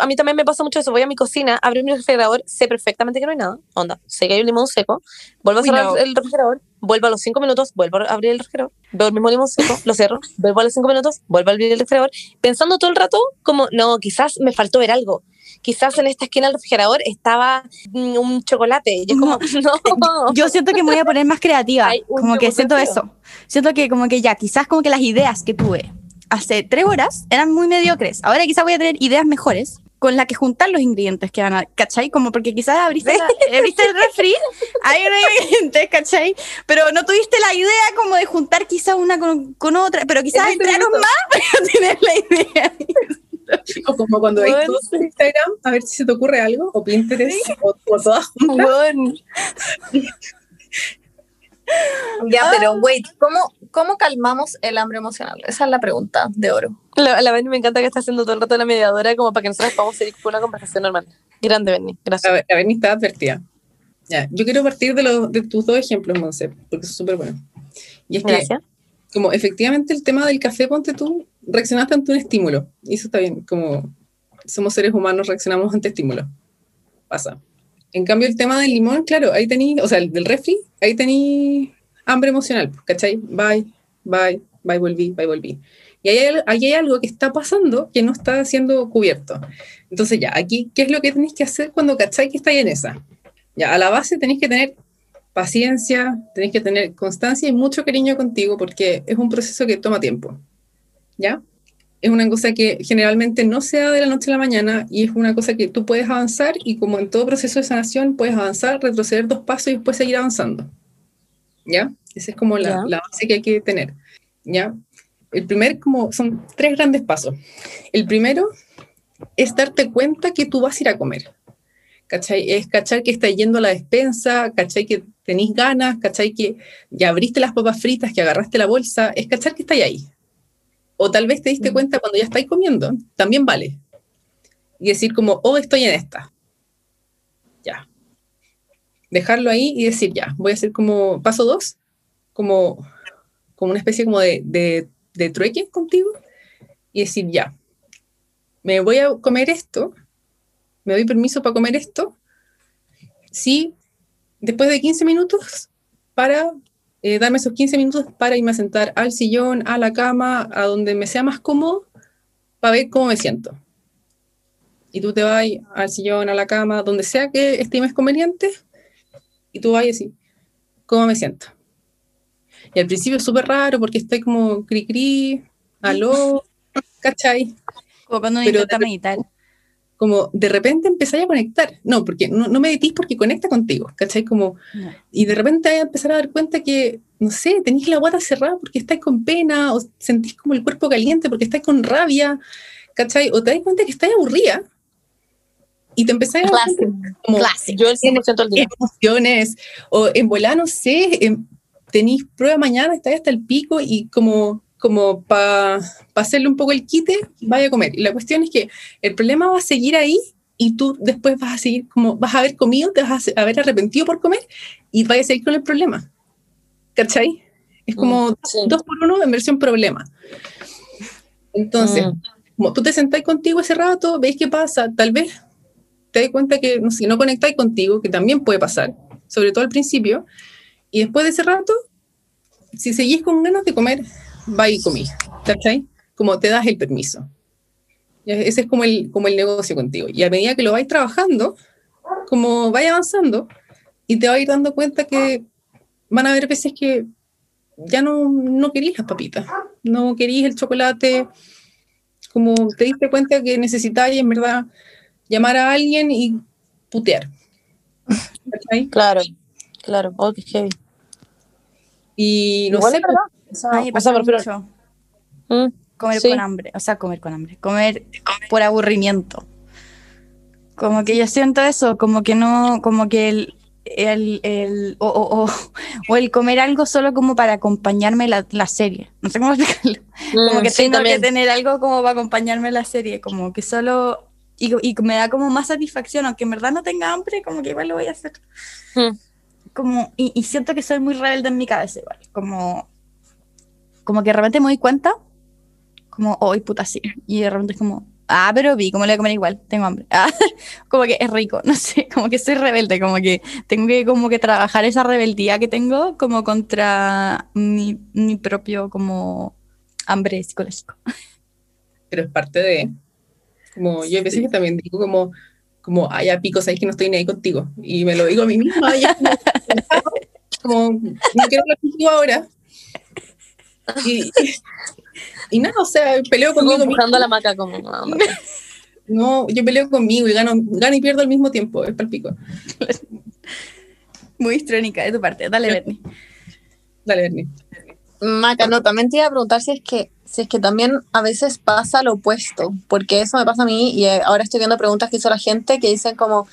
a mí también me pasa mucho eso, voy a mi cocina, abro mi refrigerador, sé perfectamente que no hay nada, onda, sé que hay un limón seco, vuelvo a cerrar no. el refrigerador, vuelvo a los cinco minutos, vuelvo a abrir el refrigerador, veo el mismo limón seco, lo cierro, vuelvo a los cinco minutos, vuelvo a abrir el refrigerador, pensando todo el rato como, no, quizás me faltó ver algo. Quizás en esta esquina del refrigerador estaba mm, un chocolate. Y es como, no. yo siento que me voy a poner más creativa. Como que siento eso. Siento que como que ya, quizás como que las ideas que tuve hace tres horas eran muy mediocres. Ahora quizás voy a tener ideas mejores con las que juntar los ingredientes que van a, ¿cachai? Como porque quizás abriste, la- abriste el refri, hay unos ingredientes, ¿cachai? Pero no tuviste la idea como de juntar quizás una con, con otra, pero quizás entraron más para tener la idea. O como cuando veis Bueno, todo en Instagram, a ver si se te ocurre algo, o Pinterest, o, o todas juntas. Bueno, Ya, pero wait, ¿cómo, ¿cómo calmamos el hambre emocional? Esa es la pregunta de oro. la, la Benny me encanta que está haciendo todo el rato la mediadora como para que nosotros podamos seguir con una conversación normal. Grande, Benny. A Gracias. ver, a ver, ni está advertida. Ya, yo quiero partir de, los de tus dos ejemplos, Monse, porque son súper buenos. Y es que, Gracias. como efectivamente el tema del café, ponte tú, reaccionaste ante un estímulo. Y eso está bien, como somos seres humanos, reaccionamos ante estímulos. Pasa. En cambio, el tema del limón, claro, ahí tení, o sea, el del refri, ahí tení hambre emocional, ¿cachai? Bye, bye, bye, volví, bye, volví. Y ahí hay, ahí hay algo que está pasando que no está siendo cubierto. Entonces, ya, aquí, ¿qué es lo que tenéis que hacer cuando cachai que estáis en esa? Ya, a la base tenéis que tener paciencia, tenéis que tener constancia y mucho cariño contigo porque es un proceso que toma tiempo. ¿Ya? Es una cosa que generalmente no se da de la noche a la mañana y es una cosa que tú puedes avanzar y como en todo proceso de sanación puedes avanzar, retroceder dos pasos y después seguir avanzando. ¿Ya? Esa es como la, Ya. la base que hay que tener. ¿Ya? El primer, como son tres grandes pasos. El primero es darte cuenta que tú vas a ir a comer. ¿Cachai? Es cachar que estás yendo a la despensa, ¿cachai? Que tenéis ganas, ¿cachai? Que ya abriste las papas fritas, que agarraste la bolsa, es cachar que estáis ahí. O tal vez te diste Mm. cuenta cuando ya estáis comiendo, también vale. Y decir como, oh, estoy en esta. Ya. Dejarlo ahí y decir, ya, voy a hacer como paso dos, como, como una especie como de, de, de trueque contigo y decir, ya, me voy a comer esto, me doy permiso para comer esto, sí, después de 15 minutos, para eh, darme esos 15 minutos para irme a sentar al sillón, a la cama, a donde me sea más cómodo, para ver cómo me siento. Y tú te vas al sillón, a la cama, donde sea que estimes conveniente, y tú vas y decís, ¿cómo me siento? Y al principio es súper raro porque estoy como cri cri, aló, ¿cachai? Como cuando uno Pero intenta meditar. Como de repente empezáis a conectar. No, porque no, no meditís porque conecta contigo, ¿cachai? Como, No. y de repente vais a empezar a dar cuenta que, no sé, tenéis la guata cerrada porque estáis con pena, o sentís como el cuerpo caliente porque estáis con rabia, ¿cachai? O te das cuenta que estáis aburrida y te empezáis a dar como Yo el 100% del día. emociones, o en volar, no sé, tenéis prueba mañana, estáis hasta el pico y como, como para hacerle un poco el quite, vaya a comer. Y la cuestión es que el problema va a seguir ahí y tú después vas a seguir como, vas a haber comido, te vas a haber arrepentido por comer y vaya a seguir con el problema. ¿Cachai? Es como Mm, sí. dos por uno en versión problema. Entonces, Mm. como tú te sentáis contigo ese rato, veis qué pasa, tal vez te das cuenta que no, sé, no conectáis contigo, que también puede pasar, sobre todo al principio, y después de ese rato, si seguís con ganas de comer, va y comí, ¿cachai? Como te das el permiso. Ese es como el, como el negocio contigo. Y a medida que lo vais trabajando, como vais avanzando, y te vas a ir dando cuenta que van a haber veces que ya no, no querís las papitas, no querís el chocolate, como te diste cuenta que necesitáis en verdad llamar a alguien y putear. ¿Cachai? Claro, claro. Oh, qué heavy. Y no Igual sé, es verdad. O sea, A mí me pasa mucho Mm, comer Sí. con hambre, o sea, comer con hambre, comer por aburrimiento. Como que yo siento eso, como que no, como que el, el, el o, o- o- o el comer algo solo como para acompañarme la, la serie. No sé cómo explicarlo. Como mm, que sí, tengo también. que tener algo como para acompañarme la serie, como que solo... Y, y me da como más satisfacción, aunque en verdad no tenga hambre, como que igual lo voy a hacer. Mm. Como, y, y siento que soy muy rebelde en mi cabeza igual, como, como que de repente me doy cuenta, como, hoy puta sí, y de repente es como, ah, pero vi, como le voy a comer igual, tengo hambre, Ah, como que es rico, no sé, como que soy rebelde, como que tengo que como que trabajar esa rebeldía que tengo como contra mi, mi propio como hambre psicológico. pero es parte de. Como yo a veces que también digo como, como, ay, ya pico, sabes que no estoy ni ahí contigo. Y me lo digo a mí misma, como, no quiero hablar contigo ahora. Y, y nada, o sea, peleo conmigo empujando a la maca como no, no. No, yo peleo conmigo y gano, gano y pierdo al mismo tiempo, es palpico. Muy histrónica de tu parte, dale, Bernie. Dale, Bernie. Maca, no, también te iba a preguntar si es que si es que también a veces pasa lo opuesto, porque eso me pasa a mí y eh, ahora estoy viendo preguntas que hizo la gente que dicen como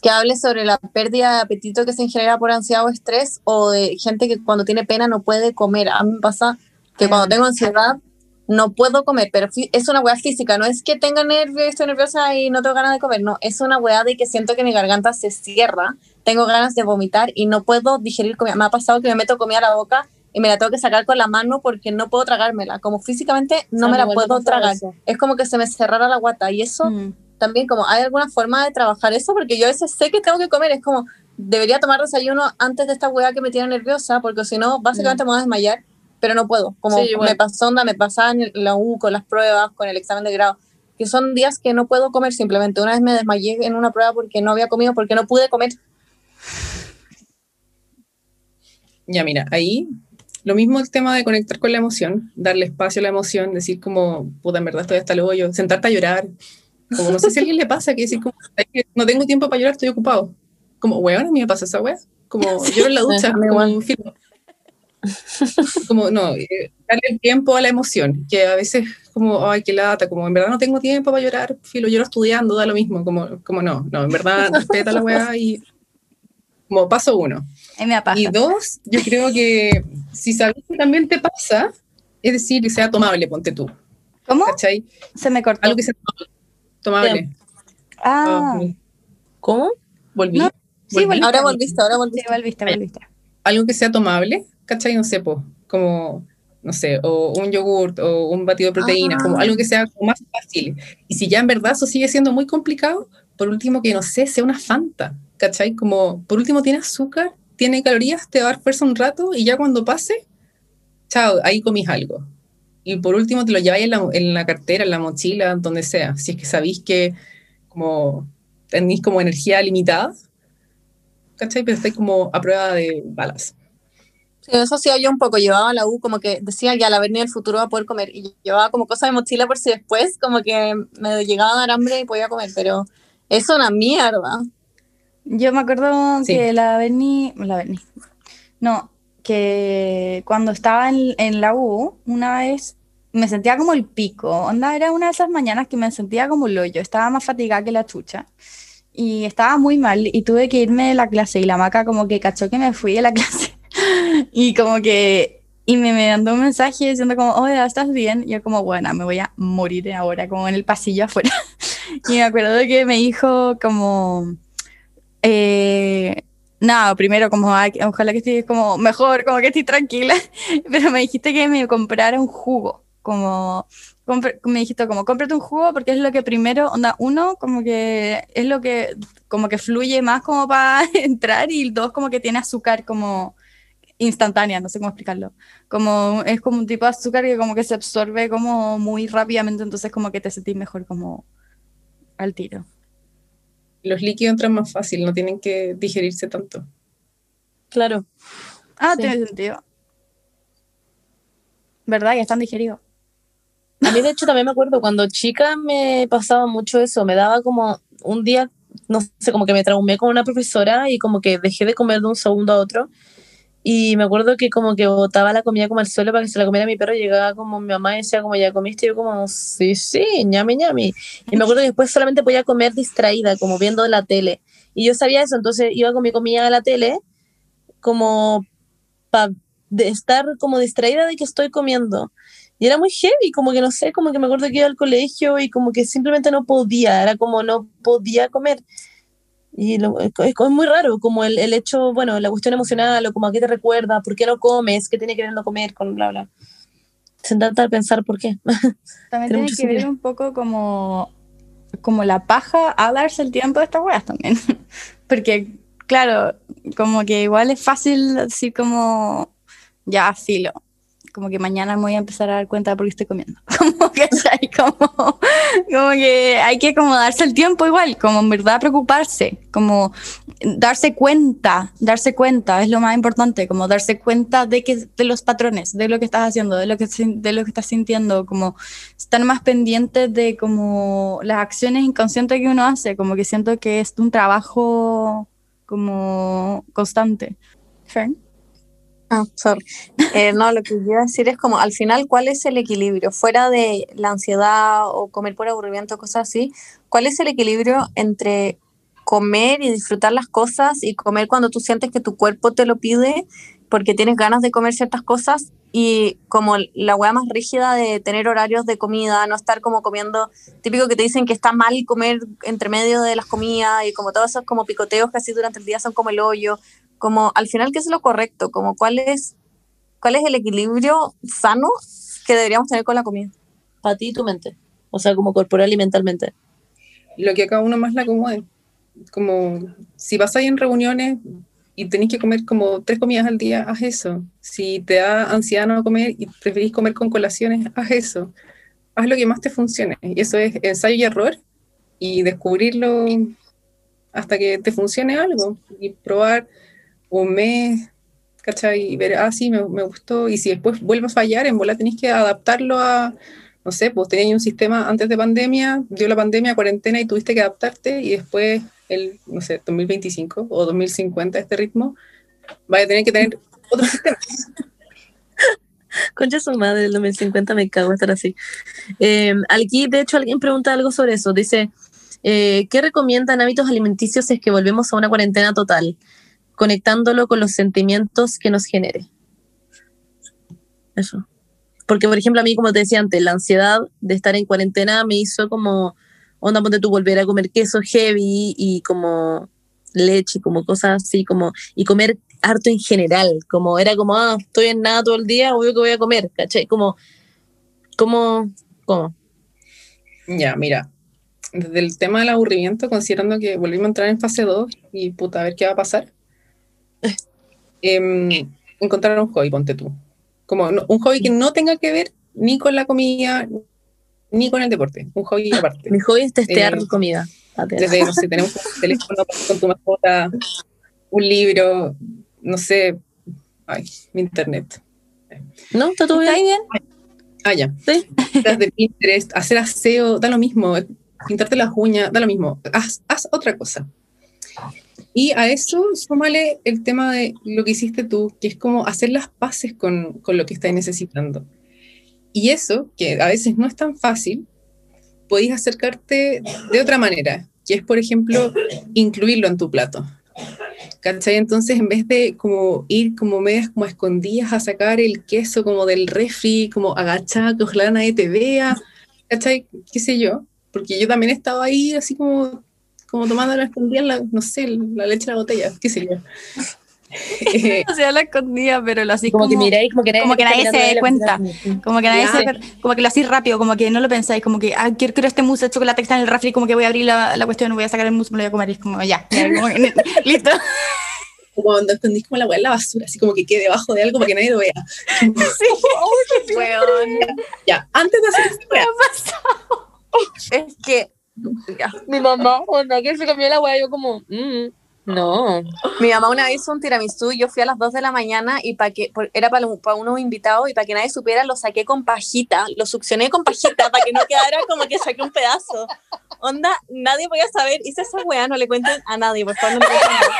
que hable sobre la pérdida de apetito que se genera por ansiedad o estrés o de gente que cuando tiene pena no puede comer. A mí me pasa que cuando tengo ansiedad no puedo comer, pero es una weá física, no es que tenga nervios, estoy nerviosa y no tengo ganas de comer, no, es una weá de que siento que mi garganta se cierra, tengo ganas de vomitar y no puedo digerir comida. Me ha pasado que me meto comida a la boca y me la tengo que sacar con la mano porque no puedo tragármela, como físicamente no A mí me la puedo tragar. eso. Es como que se me cerrara la guata y eso Mm. también como hay alguna forma de trabajar eso porque yo a veces sé que tengo que comer, es como debería tomar desayuno antes de esta weá que me tiene nerviosa porque si no básicamente me voy a desmayar, pero no puedo, como Sí, me pasó onda, me pasaba en la U con las pruebas, con el examen de grado, que son días que no puedo comer simplemente. Una vez me desmayé en una prueba porque no había comido, porque no pude comer. Ya, mira, ahí lo mismo el tema de conectar con la emoción, darle espacio a la emoción, decir como, puta, en verdad estoy hasta el hoyo, sentarte a llorar. Como no sé si a alguien le pasa que decir como, "Es que no tengo tiempo para llorar, estoy ocupado. Como, weón, a mí me pasa esa wea. Como, lloro en la ducha, como, filo. Como, no, eh, darle el tiempo a la emoción, que a veces como, ay, qué lata, como en verdad no tengo tiempo para llorar, filo, lloro estudiando, da lo mismo, como, como no, no, en verdad respeta la wea y como paso uno. Y dos, yo creo que si sabes que también te pasa, es decir, que sea tomable, ponte tú. ¿Cómo? ¿cachai? Se me cortó. Algo que sea tomable. Bien. Ah, Ah, ¿Cómo? volví. No, sí, Volví. volví. Ahora volviste, ahora sí, volviste. volviste, volviste. algo que sea tomable, ¿cachai? No sé, pues, como, no sé, o un yogurt o un batido de proteínas, Ah. como algo que sea como más fácil. Y si ya en verdad eso sigue siendo muy complicado, por último que, no sé, sea una Fanta, ¿cachai? Como, por último tiene azúcar, tiene calorías, te va a dar fuerza un rato y ya cuando pase, chao, ahí comís algo. Y por último te lo lleváis en la, en la cartera, en la mochila, donde sea. Si es que sabéis que como tenéis como energía limitada, ¿cachai? Pero estáis como a prueba de balas. Sí, eso hacía yo un poco, llevaba la U como que decía ya la venía del futuro va a poder comer y llevaba como cosas de mochila por si después como que me llegaba a dar hambre y podía comer, pero eso es una mierda. Yo me acuerdo Sí. que la Berni, la Berni, no, que cuando estaba en, en la U, una vez me sentía como el pico, onda, era una de esas mañanas que me sentía como el hoyo, estaba más fatigada que la chucha y estaba muy mal y tuve que irme de la clase y la maca como que cachó que me fui de la clase y como que, y me, me mandó un mensaje diciendo como, oye, ¿estás bien? Y yo como, bueno, me voy a morir ahora, como en el pasillo afuera. Y me acuerdo que me dijo como... Eh, primero como, "Ay, ojalá que estés como mejor, como que estés tranquila, pero me dijiste que me comprara un jugo, como, me dijiste como, cómprate un jugo porque es lo que primero, onda, uno, como que es lo que, como que fluye más como para entrar y dos, como que tiene azúcar como instantánea, no sé cómo explicarlo, como, es como un tipo de azúcar que como que se absorbe como muy rápidamente, entonces como que te sentís mejor como al tiro. Los líquidos entran más fácil, no tienen que digerirse tanto. Claro. Ah, Sí. tiene sentido. ¿Verdad? Ya están digeridos. A mí, de hecho, también me acuerdo cuando chica me pasaba mucho eso. Me daba como un día, no sé, como que me traumé con una profesora y como que dejé de comer de un segundo a otro. Y me acuerdo que como que botaba la comida como al suelo para que se la comiera mi perro. Llegaba como mi mamá y decía, como ya comiste. Y yo, como, sí, sí, ñami, ñami. Y me acuerdo que después solamente podía comer distraída, como viendo la tele. Y yo sabía eso, entonces iba con mi comida a la tele, como para estar como distraída de que estoy comiendo. Y era muy heavy, como que no sé, como que me acuerdo que iba al colegio y como que simplemente no podía, era como no podía comer. Y lo- es, es muy raro, como el, el hecho, bueno, la cuestión emocional o como a qué te recuerda, por qué no comes, qué tiene que ver no comer, con bla, bla. Sentarte a pensar por qué. También Tiene que ver un poco como, como la paja a darse el tiempo de estas weas también. Porque, claro, como que igual es fácil decir como, ya, filo. Como que mañana me voy a empezar a dar cuenta de por qué estoy comiendo. Como que, como, que hay que como darse el tiempo igual, como en verdad preocuparse, como darse cuenta, darse cuenta es lo más importante, como darse cuenta de que de los patrones, de lo que estás haciendo, de lo que de lo que estás sintiendo, como estar más pendientes de como las acciones inconscientes que uno hace, como que siento que es un trabajo como constante. Fern? Ah, sorry. Eh, no, lo que yo iba a decir es como al final, ¿cuál es el equilibrio? Fuera de la ansiedad o comer por aburrimiento, cosas así, ¿cuál es el equilibrio entre comer y disfrutar las cosas y comer cuando tú sientes que tu cuerpo te lo pide porque tienes ganas de comer ciertas cosas y como la hueá más rígida de tener horarios de comida, no estar como comiendo, típico que te dicen que está mal comer entre medio de las comidas y como todos esos como picoteos que así durante el día son como el hoyo, como al final qué es lo correcto, como cuál es cuál es el equilibrio sano que deberíamos tener con la comida. Para ti y tu mente. O sea, como corporal y mentalmente. Lo que a cada uno más le acomode. Como si vas ahí en reuniones y tenés que comer como tres comidas al día, haz eso. Si te da ansiedad no comer y preferís comer con colaciones, haz eso. Haz lo que más te funcione. Y eso es ensayo y error y descubrirlo hasta que te funcione algo. Y probar un mes, ¿cachai? Y ver, ah, sí, me, gustó. Y si después vuelve a fallar, en bola tenés que adaptarlo a, no sé, pues tenías un sistema antes de pandemia, dio la pandemia, cuarentena y tuviste que adaptarte y después el, no sé, 2025 o 2050 este ritmo, vaya a tener que tener otro sistema. Concha su madre, el 2050 me cago estar así. Eh, aquí, de hecho, alguien pregunta algo sobre eso. Dice, eh, ¿qué recomiendan hábitos alimenticios si es que volvemos a una cuarentena total? Conectándolo con los sentimientos que nos genere. Eso. Porque, por ejemplo, a mí, como te decía antes, la ansiedad de estar en cuarentena me hizo como, onda, ponte tú, volver a comer queso heavy y como leche, como cosas así, como, y comer harto en general, como era como, ah, estoy en nada todo el día, obvio que voy a comer, ¿cachai? Como, como, como. Ya, mira, desde el tema del aburrimiento, considerando que volvimos a entrar en fase 2 y puta, a ver qué va a pasar, em, encontrar un hobby, ponte tú. Como no- un hobby que no tenga que ver ni con la comida, ni con el deporte, un hobby aparte. Mi hobby es testear Eh, comida. Desde, no sé, tenemos un teléfono con tu mascota, un libro, no sé, ay, mi internet. ¿No? ¿Está todo ¿Está bien? bien? Ah, ya. Sí. De Pinterest, hacer aseo, da lo mismo. Pintarte las uñas, da lo mismo. Haz, haz otra cosa. Y a eso súmale el tema de lo que hiciste tú, que es como hacer las paces con, con lo que estás necesitando. Y eso, que a veces no es tan fácil, podéis acercarte de otra manera, que es, por ejemplo, incluirlo en tu plato. ¿Cachai? Entonces, en vez de como ir como medias como escondidas a sacar el queso como del refri, como agachada, que ojalá nadie te vea, ¿cachai? ¿Qué sé yo? Porque yo también estaba ahí así como, como tomando la escondida, la, no sé, la leche de la botella, qué sé yo. O sea, la escondía, pero lo así Como, como, que miráis, como que nadie, como que nadie se dé cuenta. como- que nadie se- como que lo hacéis rápido, como que no lo pensáis, como que, ah, quiero, quiero este mousse de chocolate que está en el refri, como que voy a abrir la, la cuestión, voy a sacar el mousse, me lo voy a comer, y es como, ya, ya, como que- listo. como cuando escondís como la hueá en la basura, así como que quede debajo de algo para que nadie lo vea. Ya, antes de hacer esa hueá, Es que. Mi mamá, onda, que se comió la hueá, yo como, mm, no. mi mamá una vez hizo un tiramisú y yo fui a las 2 de la mañana y para que era para, para unos invitados y para que nadie supiera lo saqué con pajita, lo succioné con pajita para que no quedara como que saqué un pedazo. Onda, nadie podía saber, hice esa weá, no le cuenten a nadie, por favor, no le cuenten a nadie.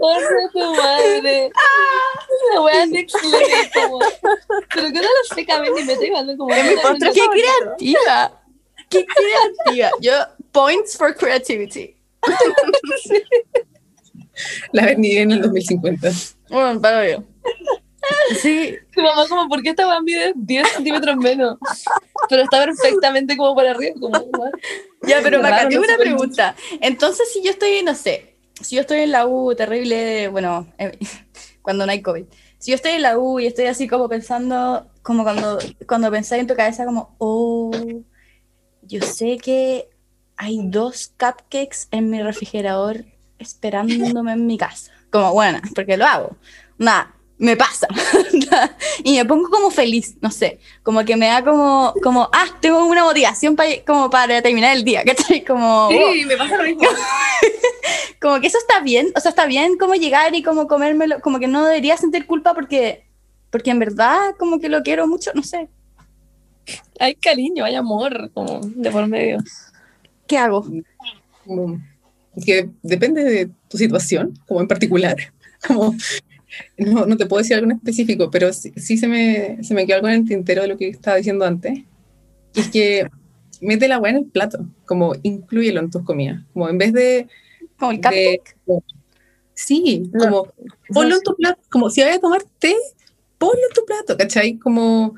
Porra tu madre. La wea level, como. Pero que no lo sé, cabrón, ni me estoy mandando como. Mi postre ¡Qué creativa! ¡Qué creativa! Yo, points for creativity. la Berni en el 2050. Bueno, para yo. Sí, Mi mamá, como, ¿por qué esta mide 10 centímetros menos? Pero está perfectamente como para arriba, como. Ya, pero raro, tengo una pregunta. Entonces, si yo estoy, no sé, si yo estoy en la U, terrible, bueno, eh, cuando no hay COVID. Si yo estoy en la U y estoy así como pensando, como cuando, cuando pensáis en tu cabeza, como, oh, yo sé que hay dos cupcakes en mi refrigerador esperándome en mi casa. Como, bueno, porque lo hago. Nada, me pasa. y me pongo como feliz, no sé, como que me da como, como ah, tengo una motivación para como para terminar el día, ¿cachai? Como, Sí, me pasa lo mismo. como que eso está bien, o sea, está bien como llegar y como comérmelo, como que no debería sentir culpa porque, porque en verdad como que lo quiero mucho, no sé, Hay cariño, hay amor, como de por medio. ¿qué hago? Como que depende de tu situación, como en particular. Como, no, no te puedo decir algo en específico, pero sí, sí se, me, se me quedó algo en el tintero de lo que estaba diciendo antes. Y es que mete la agua en el plato, como inclúyelo en tus comidas. Como en vez de. Como el de- cupcake. sí, No, como ponlo en tu plato, como si vayas a tomar té, ponlo en tu plato, ¿cachai? Como,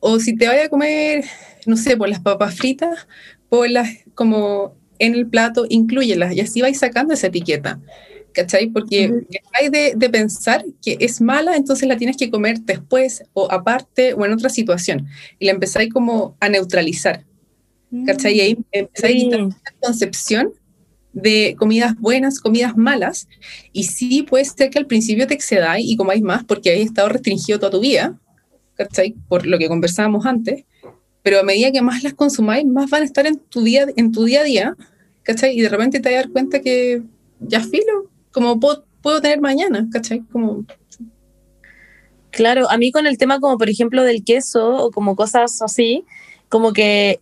o si te vayas a comer, no sé, por las papas fritas, ponlas como en el plato, inclúyelas y así vais sacando esa etiqueta, ¿cachai? Porque hay de, de pensar que es mala, entonces la tienes que comer después o aparte o en otra situación y la empezáis como a neutralizar, ¿cachai? Y ahí empezáis a quitar Sí. esa concepción de comidas buenas, comidas malas, y sí puede ser que al principio te excedáis y comáis más porque habéis estado restringido toda tu vida, ¿cachai? Por lo que conversábamos antes, pero a medida que más las consumáis, más van a estar en tu día, en tu día a día, ¿cachai? Y de repente te vas a dar cuenta que ya filo, como puedo, puedo tener mañana, ¿cachai? Como, Claro, a mí con el tema como por ejemplo del queso o como cosas así, como que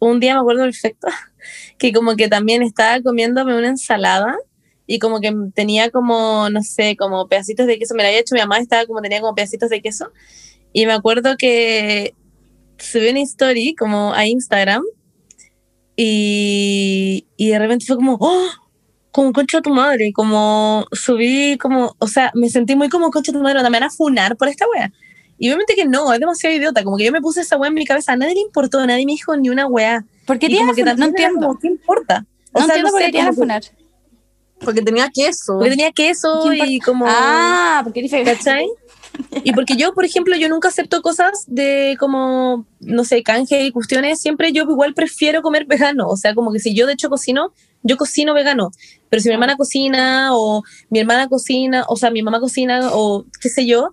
un día me acuerdo perfecto que como que también estaba comiéndome una ensalada y como que tenía como, no sé, como pedacitos de queso, me la había hecho mi mamá, estaba como tenía como pedacitos de queso y me acuerdo que subí una story como a Instagram y, y de repente fue como, ¡oh! Como concha de tu madre, como subí como, o sea, me sentí muy como concha de tu madre, me van a funar por esta wea. Y obviamente que no, es demasiado idiota, como que yo me puse esa wea en mi cabeza, a nadie le importó, nadie me dijo ni una wea. ¿Por qué te como que? No entiendo. como, ¿qué importa? O No sea, entiendo no por qué te a funar. Porque tenía queso. porque tenía queso ¿Qué y como... Ah, porque vegana. ¿Cachai? Y porque yo, por ejemplo, yo nunca acepto cosas de como, no sé, canje y cuestiones, siempre yo igual prefiero comer vegano, o sea, como que si yo de hecho cocino, yo cocino vegano, pero si mi hermana cocina o mi hermana cocina, o sea, mi mamá cocina o qué sé yo,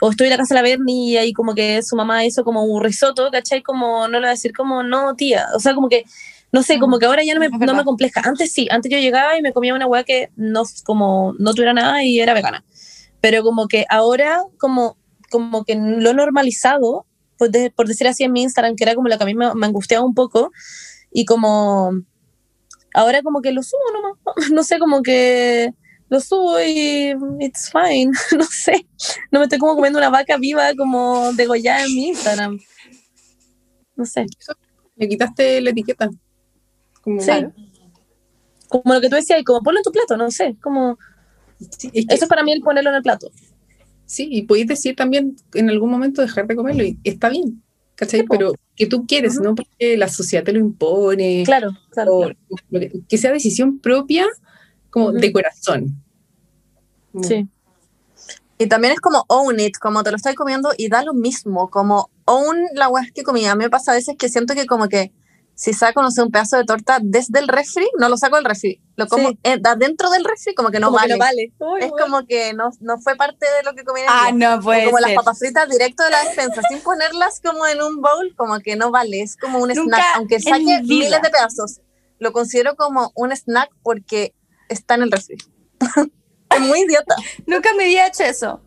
o estoy en la casa de la Berni y ahí como que su mamá hizo como un risotto, ¿cachai? Como no le voy a decir como, no, tía, o sea, como que, no sé, como que ahora ya no me, no me compleja. Antes sí, antes yo llegaba y me comía una hueá que no, como, no tuviera nada y era vegana pero como que ahora como, como que lo he normalizado, pues de- por decir así en mi Instagram, que era como lo que a mí me, me angustiaba un poco, y como ahora como que lo subo nomás, no sé, como que lo subo y it's fine, no sé, no me estoy como comiendo una vaca viva como degollada en mi Instagram. No sé, Le quitaste la etiqueta. Como, sí. Como lo que tú decías, como ponlo en tu plato, no sé, como Sí, es que- eso es para mí el ponerlo en el plato. sí, y podéis decir también en algún momento dejar de comerlo y está bien, ¿cachai? Sí. Pero que tú quieres, no porque la sociedad te lo impone, Claro, claro. o claro. que, que sea decisión propia, como de corazón. Como- Sí. Y también es como own it, como te lo estás comiendo y da lo mismo, como own la weá que comía. A mí me pasa a veces que siento que como que si saco, no sé, un pedazo de torta desde el refri, no lo saco del refri, lo como Sí. da dentro del refri como que no como vale. que no vale. Uy, Es weón. como que no, no fue parte de lo que comí en el Ah, día. no puede como las ser. papas fritas directo de la despensa, sin ponerlas como en un bowl, como que no vale, es como un Nunca snack, aunque en saque miles de pedazos, lo considero como un snack porque está en el refri. es muy idiota. Nunca me había hecho eso.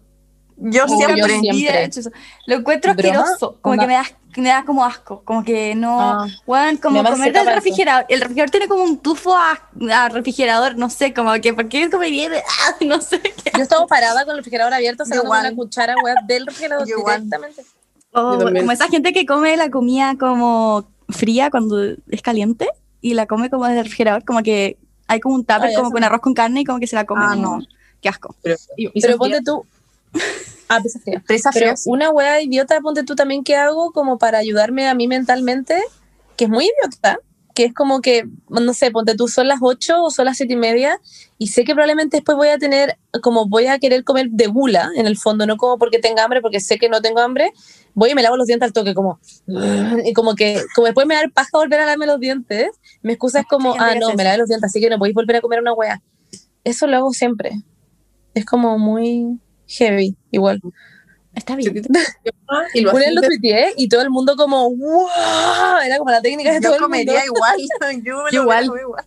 Yo Nunca siempre. yo me había siempre. hecho eso. Lo encuentro asqueroso. Como Onda. que me da, me da como asco. Como que no. Ah. Weón, como comer se del eso. refrigerador. El refrigerador tiene como un tufo a, a refrigerador. No sé, como que. ¿Por qué comería? ah, no sé qué. Yo estaba parada con el refrigerador abierto, sacando igual. una cuchara web del refrigerador Yo directamente. O Yo también. como esa gente que come la comida como fría cuando es caliente y la come como desde el refrigerador. Como que hay como un tupper Ah, como con arroz con carne y como que se la come. Ah, no. Qué asco. Pero, Y- ponte tú. Ah, pizza fría. Prisa Pero fría, una wea idiota, ponte tú también que hago como para ayudarme a mí mentalmente, que es muy idiota, que es como que, no sé, ponte tú, son las 8 o son las 7 y media, y sé que probablemente después voy a tener, como voy a querer comer de gula, en el fondo, no como porque tenga hambre, porque sé que no tengo hambre, voy y me lavo los dientes al toque, como, y como que, como después me da el paja volver a lavarme los dientes, mi excusa es como, ah, no, me lavé los dientes, así que no podéis volver a comer una wea. Eso lo hago siempre. Es como muy heavy, igual. Está bien. y lo Una vez haces lo de- tuiteé y todo el mundo como, ¡wow! Era como la técnica de todo Yo el mundo. comería igual. Yo, me lo Igual. igual.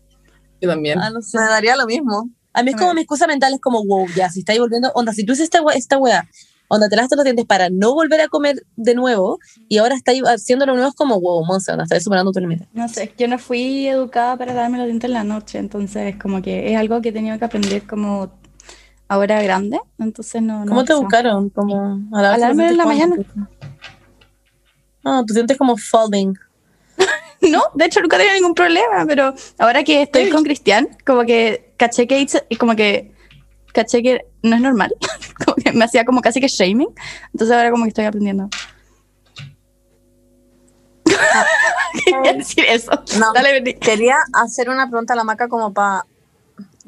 Yo también. Ah, no sé. Me daría lo mismo. A mí es como mi excusa mental, es como, wow, ya, si estáis volviendo, onda, si tú haces esta, we- esta weá, onda, te lavaste los dientes para no volver a comer de nuevo y ahora estáis haciendo lo nuevo, es como, wow, monza, onda, estás superando tu límite. No sé, yo no fui educada para darme los dientes en la noche, entonces como que es algo que he tenido que aprender como ahora grande, entonces no... no ¿Cómo te buscaron? Como, a A la en la mañana. Ah, tus dientes como folding. No, de hecho nunca tenía ningún problema, pero ahora que estoy con Cristian, como que caché que hice- como que caché que no es normal, como que me hacía como casi que shaming, entonces ahora como que estoy aprendiendo. Quería decir eso. No. Dale. Quería hacer una pregunta a la maca como para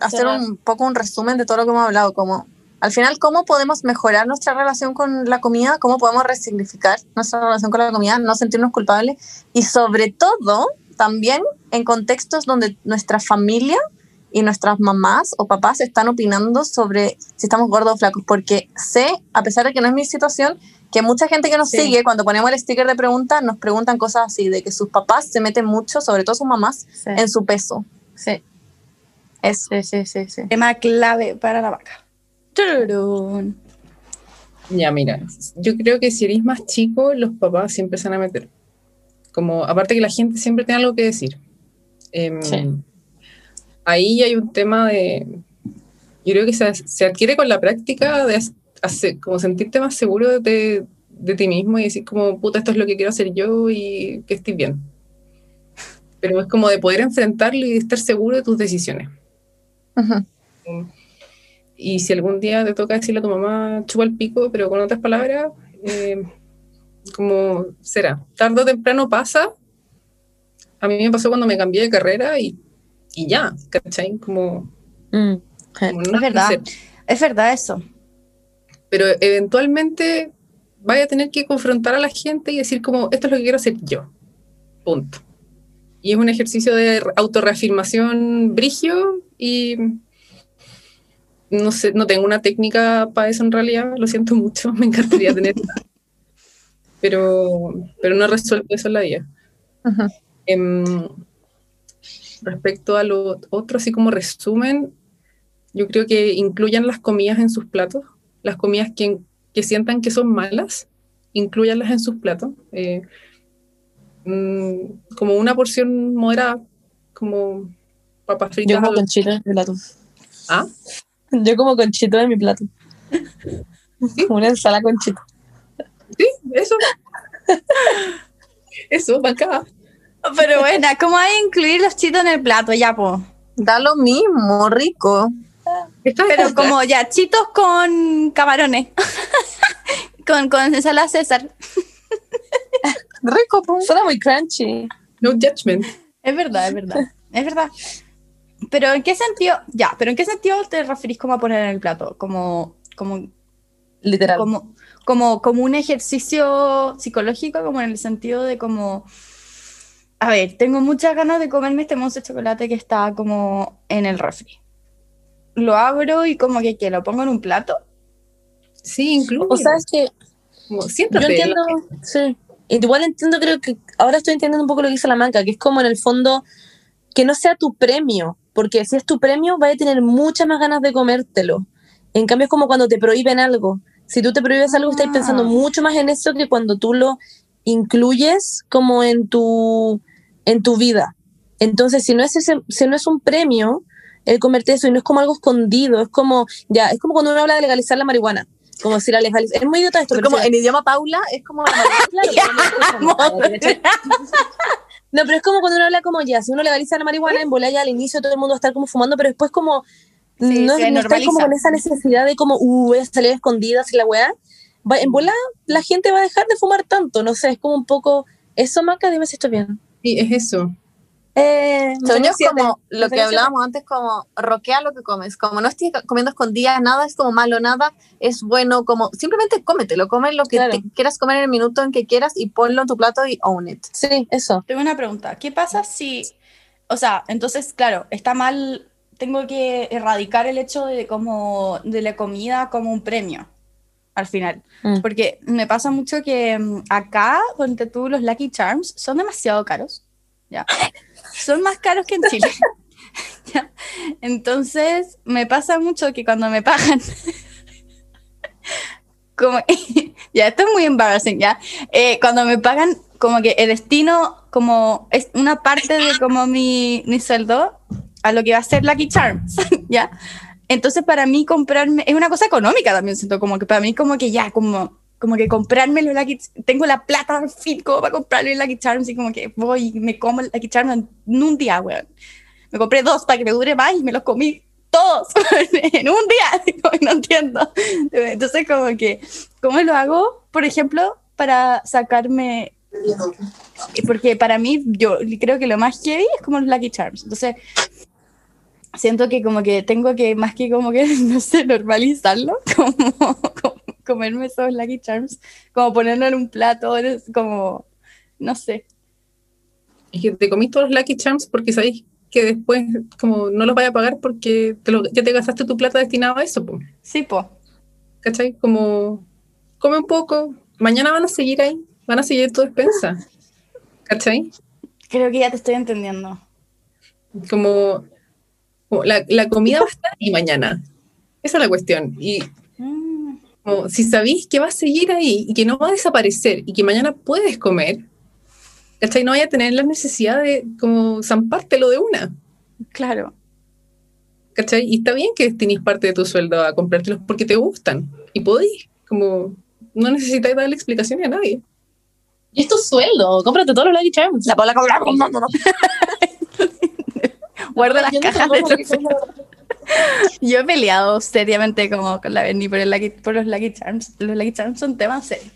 hacer un poco un resumen de todo lo que hemos hablado, como al final cómo podemos mejorar nuestra relación con la comida, cómo podemos resignificar nuestra relación con la comida, no sentirnos culpables y sobre todo también en contextos donde nuestra familia y nuestras mamás o papás están opinando sobre si estamos gordos o flacos, porque sé, a pesar de que no es mi situación, que mucha gente que nos Sí. sigue, cuando ponemos el sticker de pregunta, nos preguntan cosas así, de que sus papás se meten mucho, sobre todo sus mamás, Sí, en su peso. sí, Eso. sí, sí, sí, sí. Tema clave para la vaca. Tururún. Ya, mira, yo creo que si eres más chico, los papás siempre se van a meter. Como, aparte que la gente siempre tiene algo que decir. Em, Sí. Ahí hay un tema de. Yo creo que se, se adquiere con la práctica de hacer, como sentirte más seguro de, de ti mismo y decir, como, puta, esto es lo que quiero hacer yo y que estoy bien. Pero es como de poder enfrentarlo y de estar seguro de tus decisiones. Ujú. Y si algún día te toca decirle a tu mamá, chupa el pico, pero con otras palabras, eh, como será, tarde o temprano pasa. A mí me pasó cuando me cambié de carrera y, y ya, ¿cachai? Como, Mm. como Es verdad. hacer. Es verdad eso. Pero eventualmente vaya a tener que confrontar a la gente y decir como, esto es lo que quiero hacer yo. Punto. Y es un ejercicio de re- autorreafirmación brigio y no sé, no tengo una técnica para eso en realidad, lo siento mucho, me encantaría tenerla. Pero, pero no resuelto eso en la vida. Em, respecto a lo otro, así como resumen, yo creo que incluyan las comidas en sus platos, las comidas que, que sientan que son malas, incluyanlas en sus platos. eh, mm, como una porción moderada, como papas Yo como al- conchito en mi plato. ¿Ah? Yo como conchito en mi plato. Una ensalada conchito. Sí, eso. eso, acá. Pero bueno, ¿cómo hay que incluir los chitos en el plato? Ya, po. Da lo mismo, rico. Pero como ya, chitos con camarones. con, con ensalada César. Rico, po. Suena muy crunchy. No judgment. Es verdad, es verdad. Es verdad. Pero ¿en qué sentido? Ya, pero ¿en qué sentido te referís como a poner en el plato? Como, como, Literal. como, como, como un ejercicio psicológico, como en el sentido de como. A ver, tengo muchas ganas de comerme este mousse de chocolate que está como en el refri. Lo abro y como que, que lo pongo en un plato. Sí, incluso. O sea, es que como, yo siéntate. entiendo, sí. Igual entiendo, creo que ahora estoy entendiendo un poco lo que dice la manca, que es como en el fondo que no sea tu premio, porque si es tu premio, vas a tener muchas más ganas de comértelo. En cambio, es como cuando te prohíben algo. Si tú te prohíbes algo, estás Ah. pensando mucho más en eso que cuando tú lo incluyes como en tu, en tu vida. Entonces, si no es ese, si no es un premio, el comerte eso y no es como algo escondido, es como, ya, es como cuando uno habla de legalizar la marihuana. Como si la legalizar. Es muy idiota esto, Pero como en idioma Paula, es como la Claro, pero no- pero es como cuando uno habla como ya, si uno legaliza la marihuana, en bola ya al inicio todo el mundo va a estar como fumando, pero después como Sí, no, está como con esa necesidad de como, uh, voy a salir escondidas y la weá. Va- En bola la gente va a dejar de fumar tanto, no sé, es como un poco, eso Maca, dime si estoy bien. Sí, es eso. Eh, siete, como lo que hablábamos antes, como roquea lo que comes. Como no estés comiendo escondidas, nada es como malo, nada es bueno. Como simplemente cómetelo, come lo que Claro. te quieras comer en el minuto en que quieras y ponlo en tu plato y own it. Sí, eso. Tengo una pregunta. ¿Qué pasa si, o sea, entonces, claro, está mal, tengo que erradicar el hecho de como de la comida como un premio al final? Mm. Porque me pasa mucho que mm, acá, donde tú los Lucky Charms son demasiado caros. ¿ya? Son más caros que en Chile. ¿ya? Entonces, me pasa mucho que cuando me pagan, como, ya, esto es muy embarrassing, ¿ya? Eh, cuando me pagan, como que el destino, como es una parte de como mi, mi sueldo a lo que va a ser Lucky Charms, ¿ya? Entonces para mí comprarme, es una cosa económica también, siento como que para mí como que ya, como, como que comprarme los Lucky tengo la plata al fin como para comprarme el Lucky Charms y como que voy y me como el Lucky Charms en, un día, weón. Me compré dos para que me dure más y me los comí todos en un día, no entiendo. Entonces como que, ¿cómo lo hago? Por ejemplo, para sacarme porque para mí, yo creo que lo más heavy es como los Lucky Charms. Entonces, siento que como que tengo que, más que como que, no sé, normalizarlo, como comerme esos Lucky Charms, como ponerlo en un plato, es como, no sé. Es que te comís todos los Lucky Charms porque sabéis que después como no los vaya a pagar porque te lo- ya te gastaste tu plata destinado a eso, po. Sí, po. ¿cachai? Como come un poco, mañana van a seguir ahí, van a seguir tu despensa, ¿cachai? Creo que ya te estoy entendiendo. Como, como la, la comida va a estar ahí mañana. Esa es la cuestión. Y como, si sabéis que va a seguir ahí y que no va a desaparecer y que mañana puedes comer, ¿cachai? No vaya a tener la necesidad de como zampártelo de una. claro. ¿Cachai? Y está bien que destines parte de tu sueldo a comprártelos porque te gustan. Y podéis, como, no necesitáis darle explicaciones a nadie. Y es tu sueldo, cómprate todos los Lucky Charms. La Paula como, no, no, no. Guarda las cajas de Yo he peleado seriamente como con la Berni por, el Lucky- por los Lucky Charms. Los Lucky Charms son temas serios.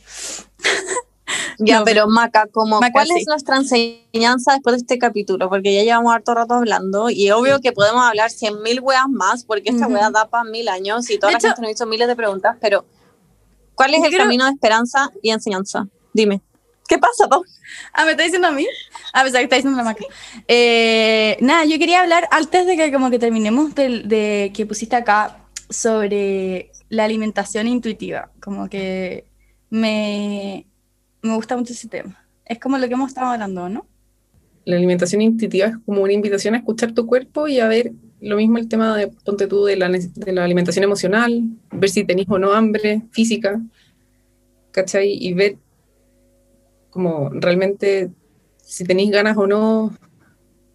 Ya, No, pero Maca, como, Maca, ¿cuál sí. es nuestra enseñanza después de este capítulo? Porque ya llevamos harto rato hablando y obvio que podemos hablar cien mil weas más porque esta Ujú. wea da para mil años y toda De la hecho- gente nos hizo miles de preguntas, pero ¿cuál es el creo- camino de esperanza y enseñanza? Dime. ¿Qué pasa, Pau? Ah, ¿me está diciendo a mí? A pesar que está diciendo la maca. Eh, nada, yo quería hablar antes de que como que terminemos de, que pusiste acá sobre la alimentación intuitiva. Como que me, me gusta mucho ese tema. Es como lo que hemos estado hablando, ¿no? La alimentación intuitiva es como una invitación a escuchar tu cuerpo y a ver lo mismo el tema de, ponte tú, de la, de la alimentación emocional, ver si tenés o no hambre física, ¿cachai? Y ver como realmente si tenéis ganas o no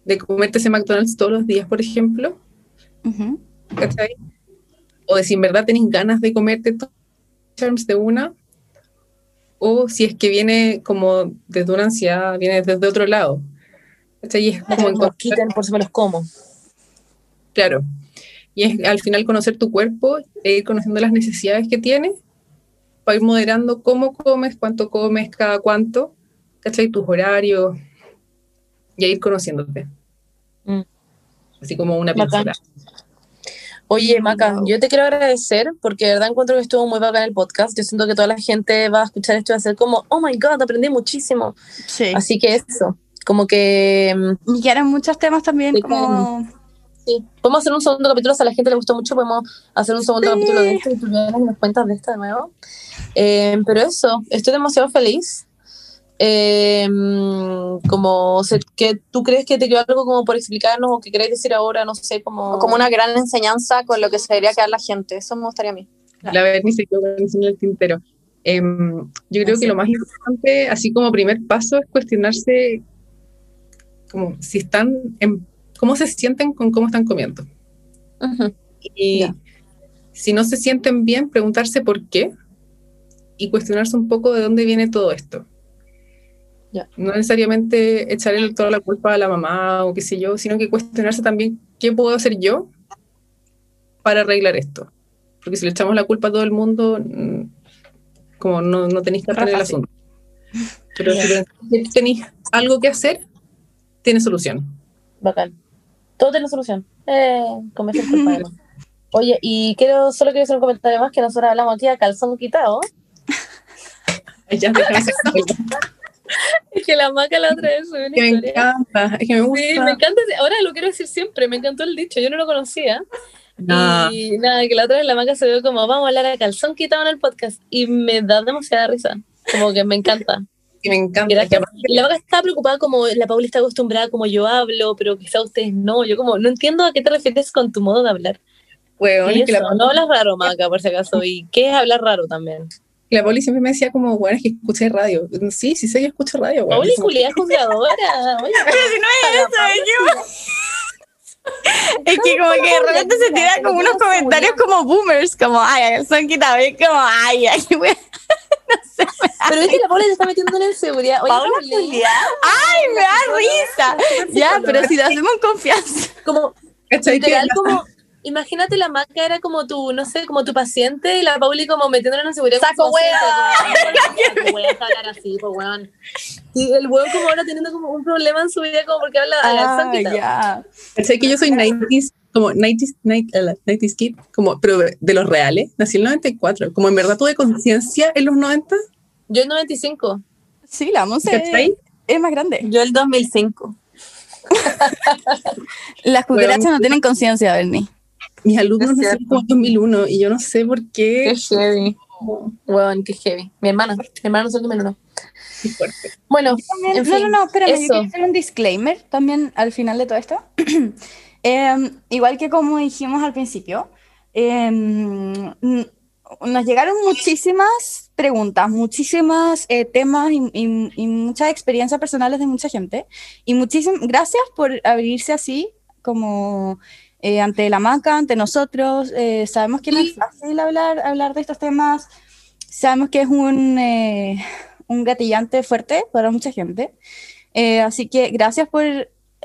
de comerte ese McDonald's todos los días, por ejemplo. O de si en verdad tenéis ganas de comerte todos los charms de una, o si es que viene como desde una ansiedad, viene desde otro lado. ¿cachai? Y es como encontrar- quiten por si me los como. Claro. Y es al final conocer tu cuerpo e ir conociendo las necesidades que tienes para ir moderando cómo comes, cuánto comes, cada cuánto, ¿cachai? Tus horarios y a ir conociéndote. Mm. Así como una pincelada. Oye, Maca, Wow. yo te quiero agradecer porque de verdad encuentro que estuvo muy bacán el podcast. Yo siento que toda la gente va a escuchar esto y va a ser como, oh my god, aprendí muchísimo. Sí. Así que eso, como que mm, Y que eran muchos temas también como... sí. Podemos hacer un segundo capítulo, si a la gente le gustó mucho, podemos hacer un segundo capítulo de esto y tú nos cuentas de esta de nuevo. Eh, pero eso, estoy demasiado feliz. Eh, como que tú crees que te quedó algo como por explicarnos o que queréis decir ahora, no sé, como... O como una gran enseñanza con lo que se debería quedar la gente. Eso me gustaría a mí. La verdad ni se quedó en el tintero. Em, yo creo que lo más importante, así como primer paso, es cuestionarse como si están en, cómo se sienten con cómo están comiendo. Y si no se sienten bien, preguntarse por qué y cuestionarse un poco de dónde viene todo esto. No necesariamente echarle toda la culpa a la mamá o qué sé yo, sino que cuestionarse también qué puedo hacer yo para arreglar esto. Porque si le echamos la culpa a todo el mundo, mm, como no, no tenéis que en el asunto. Pero si tenéis algo que hacer, tiene solución. Bacán. Todo tiene solución. Eh, culpa. Oye, y quiero, solo quiero hacer un comentario más que nosotros hablamos aquí a calzón quitado. Es que la maca la otra vez fue una que me encanta, es que me gusta. Sí, me encanta. ese- Ahora lo quiero decir siempre. Me encantó el dicho. Yo no lo conocía. No. Y nada, que la otra vez la maca se ve como vamos a hablar a calzón quitado en el podcast. Y me da demasiada risa. Como que me encanta. Que me encanta. Que la vaca estaba preocupada como la Paula está acostumbrada como yo hablo, pero quizá ustedes no. Yo como, no entiendo a qué te refieres con tu modo de hablar. Es que la, eso, no hablas raro, Maca, por si acaso. ¿Y qué es hablar raro también? la Poli siempre me decía como, bueno, es que escuché radio. Sí, sí sé que escucho radio, weón. Pauli Julia juzgadora. Oye, Es que como que de repente se tiran como unos comentarios como boomers, como, ay, son quitados, como, ay, ay, pero es que la Paula se está metiendo en inseguridad. Oye, Paula ay, me da risa. Ya, pero si lo hacemos en confianza. como, literal, como, imagínate la Maca era como tu, no sé, como tu paciente y la Pauli como metiéndola en inseguridad. Saco hablar así, pues weón. Y el weón como ahora teniendo como un problema en su vida como porque habla a la Ah, ya. ¿Cachai? Que yo soy 90s, como 90s, 90s, eh, 90s kid, como, pero de los reales, nací en el 94. Como en verdad tuve conciencia en los 90, Yo en 95. Sí, la Monse ¿cachai? es más grande. Yo el 2005. Las cucarachas Bueno. no tienen conciencia, Bernie. Mis alumnos Es nacieron como en 2001 y yo no sé por qué. heavy. Weón, qué heavy. Mi hermana, mi hermana no soy no. Qué fuerte. Bueno, También- en no, fin, no, no, espérame, yo eso. quiero hacer un disclaimer también al final de todo esto. Em, igual que como dijimos al principio, n- nos llegaron muchísimas preguntas, muchísimas eh, temas y, y- y muchas experiencias personales de mucha gente. Y muchísimas gracias por abrirse así, como eh, ante la maca, ante nosotros. Eh, sabemos que no es fácil hablar, hablar de estos temas. Sabemos que es un, eh, un gatillante fuerte para mucha gente. Eh, así que gracias por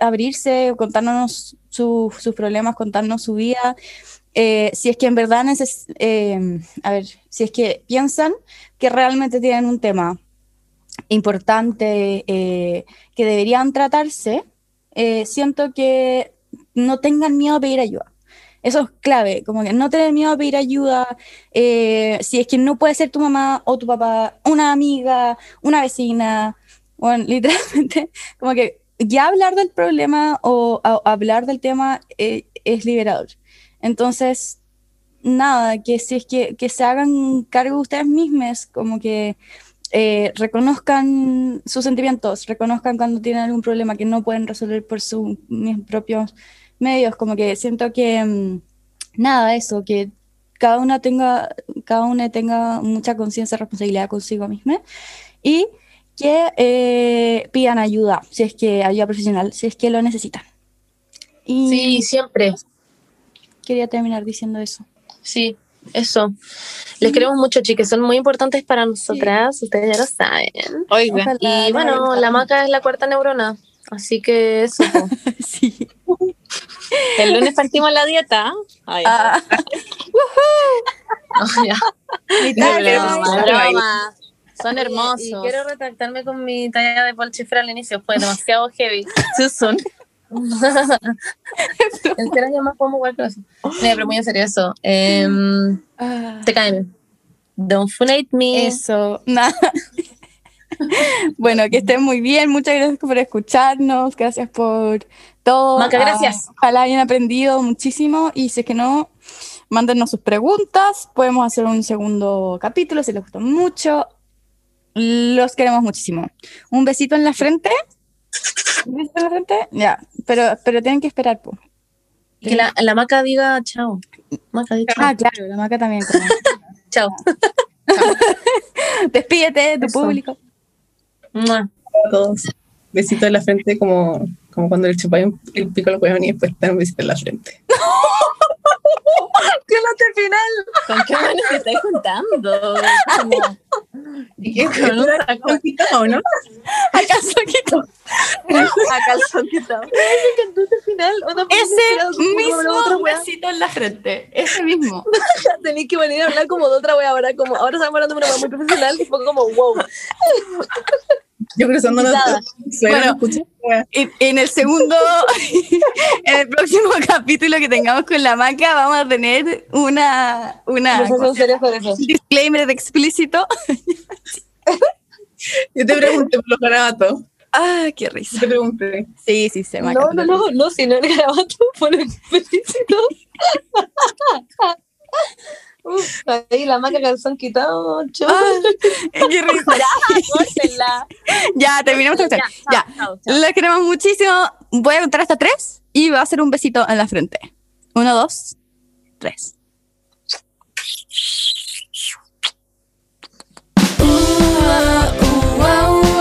abrirse, contarnos su- sus problemas, contarnos su vida. Eh, si es que en verdad neces eh, a ver, si es que piensan que realmente tienen un tema importante eh, que deberían tratarse, siento que no tengan miedo a pedir ayuda. Eso es clave, como que no tener miedo a pedir ayuda. si es que no puede ser tu mamá o tu papá, una amiga, una vecina, bueno, literalmente, como que ya hablar del problema o hablar del tema eh, es liberador. Entonces, nada, que si es que, que se hagan cargo ustedes mismos, como que eh, reconozcan sus sentimientos, reconozcan cuando tienen algún problema que no pueden resolver por sus propios medios, como que siento que mm, nada, eso, que cada una tenga, cada una tenga mucha conciencia y responsabilidad consigo misma y que eh, pidan ayuda, si es que ayuda profesional, si es que lo necesitan. Y Sí, siempre. quería terminar diciendo eso. Sí, eso. Les queremos mucho, chicas. Son muy importantes para nosotras. Ustedes ya lo saben. Oiga. Ojalá Y bueno, la maca es la cuarta neurona. Así que eso. sí. El lunes partimos la dieta. Ay, Ah, Oh, broma, Broma. broma. Son hermosos. Y quiero retractarme con mi talla de Paul Schieffer al inicio. Fue demasiado heavy. Susan. en serio, yo más podemos jugar con eso. Mira, pero muy en serio eso. Ah, te caen. Don't funate me. eso, nada. bueno, que estén muy bien. Muchas gracias por escucharnos. Gracias por todo. Maca, Ah, gracias. ojalá hayan aprendido muchísimo. Y si es que no, mándenos sus preguntas. Podemos hacer un segundo capítulo si les gustó mucho. Los queremos muchísimo. Un besito en la frente. ¿Un besito en la frente? Ya, pero, pero tienen que esperar. po. Y que la, la maca diga chao. Maca, di chao. Ah, claro, la maca también. como- chao. Despídete de tu Eso. público. Mua. a todos. Besito en la frente como, como cuando le chupáis el pico al hueón y después te dan un besito en la frente. ¿Con qué mano te estás juntando? Como- ¿Y qué? Con un quitado, no? ¿Acaso quito? A calzón quitado. Ese mismo besito en la frente. Ese mismo. Tenéis que venir a hablar como de otra wea ahora, como ahora estamos hablando de una wea muy profesional, que fue como wow. Yo cruzándonos. Quitada. Bueno. En, en el segundo, en el próximo capítulo que tengamos con la maca, vamos a tener una, una un disclaimer de explícito. Yo te pregunté por los garabatos. Ah, qué risa. Te pregunté. Sí, sí, se maca. No, no, no, no, si no el garabato fue lo explícito. Uh, ahí la maca calzón quitado. Ah, qué rico. ya, terminamos. Ya, chao, la queremos muchísimo. Voy a contar hasta tres y va a hacer un besito en la frente. Uno, dos, tres. Uh, uh,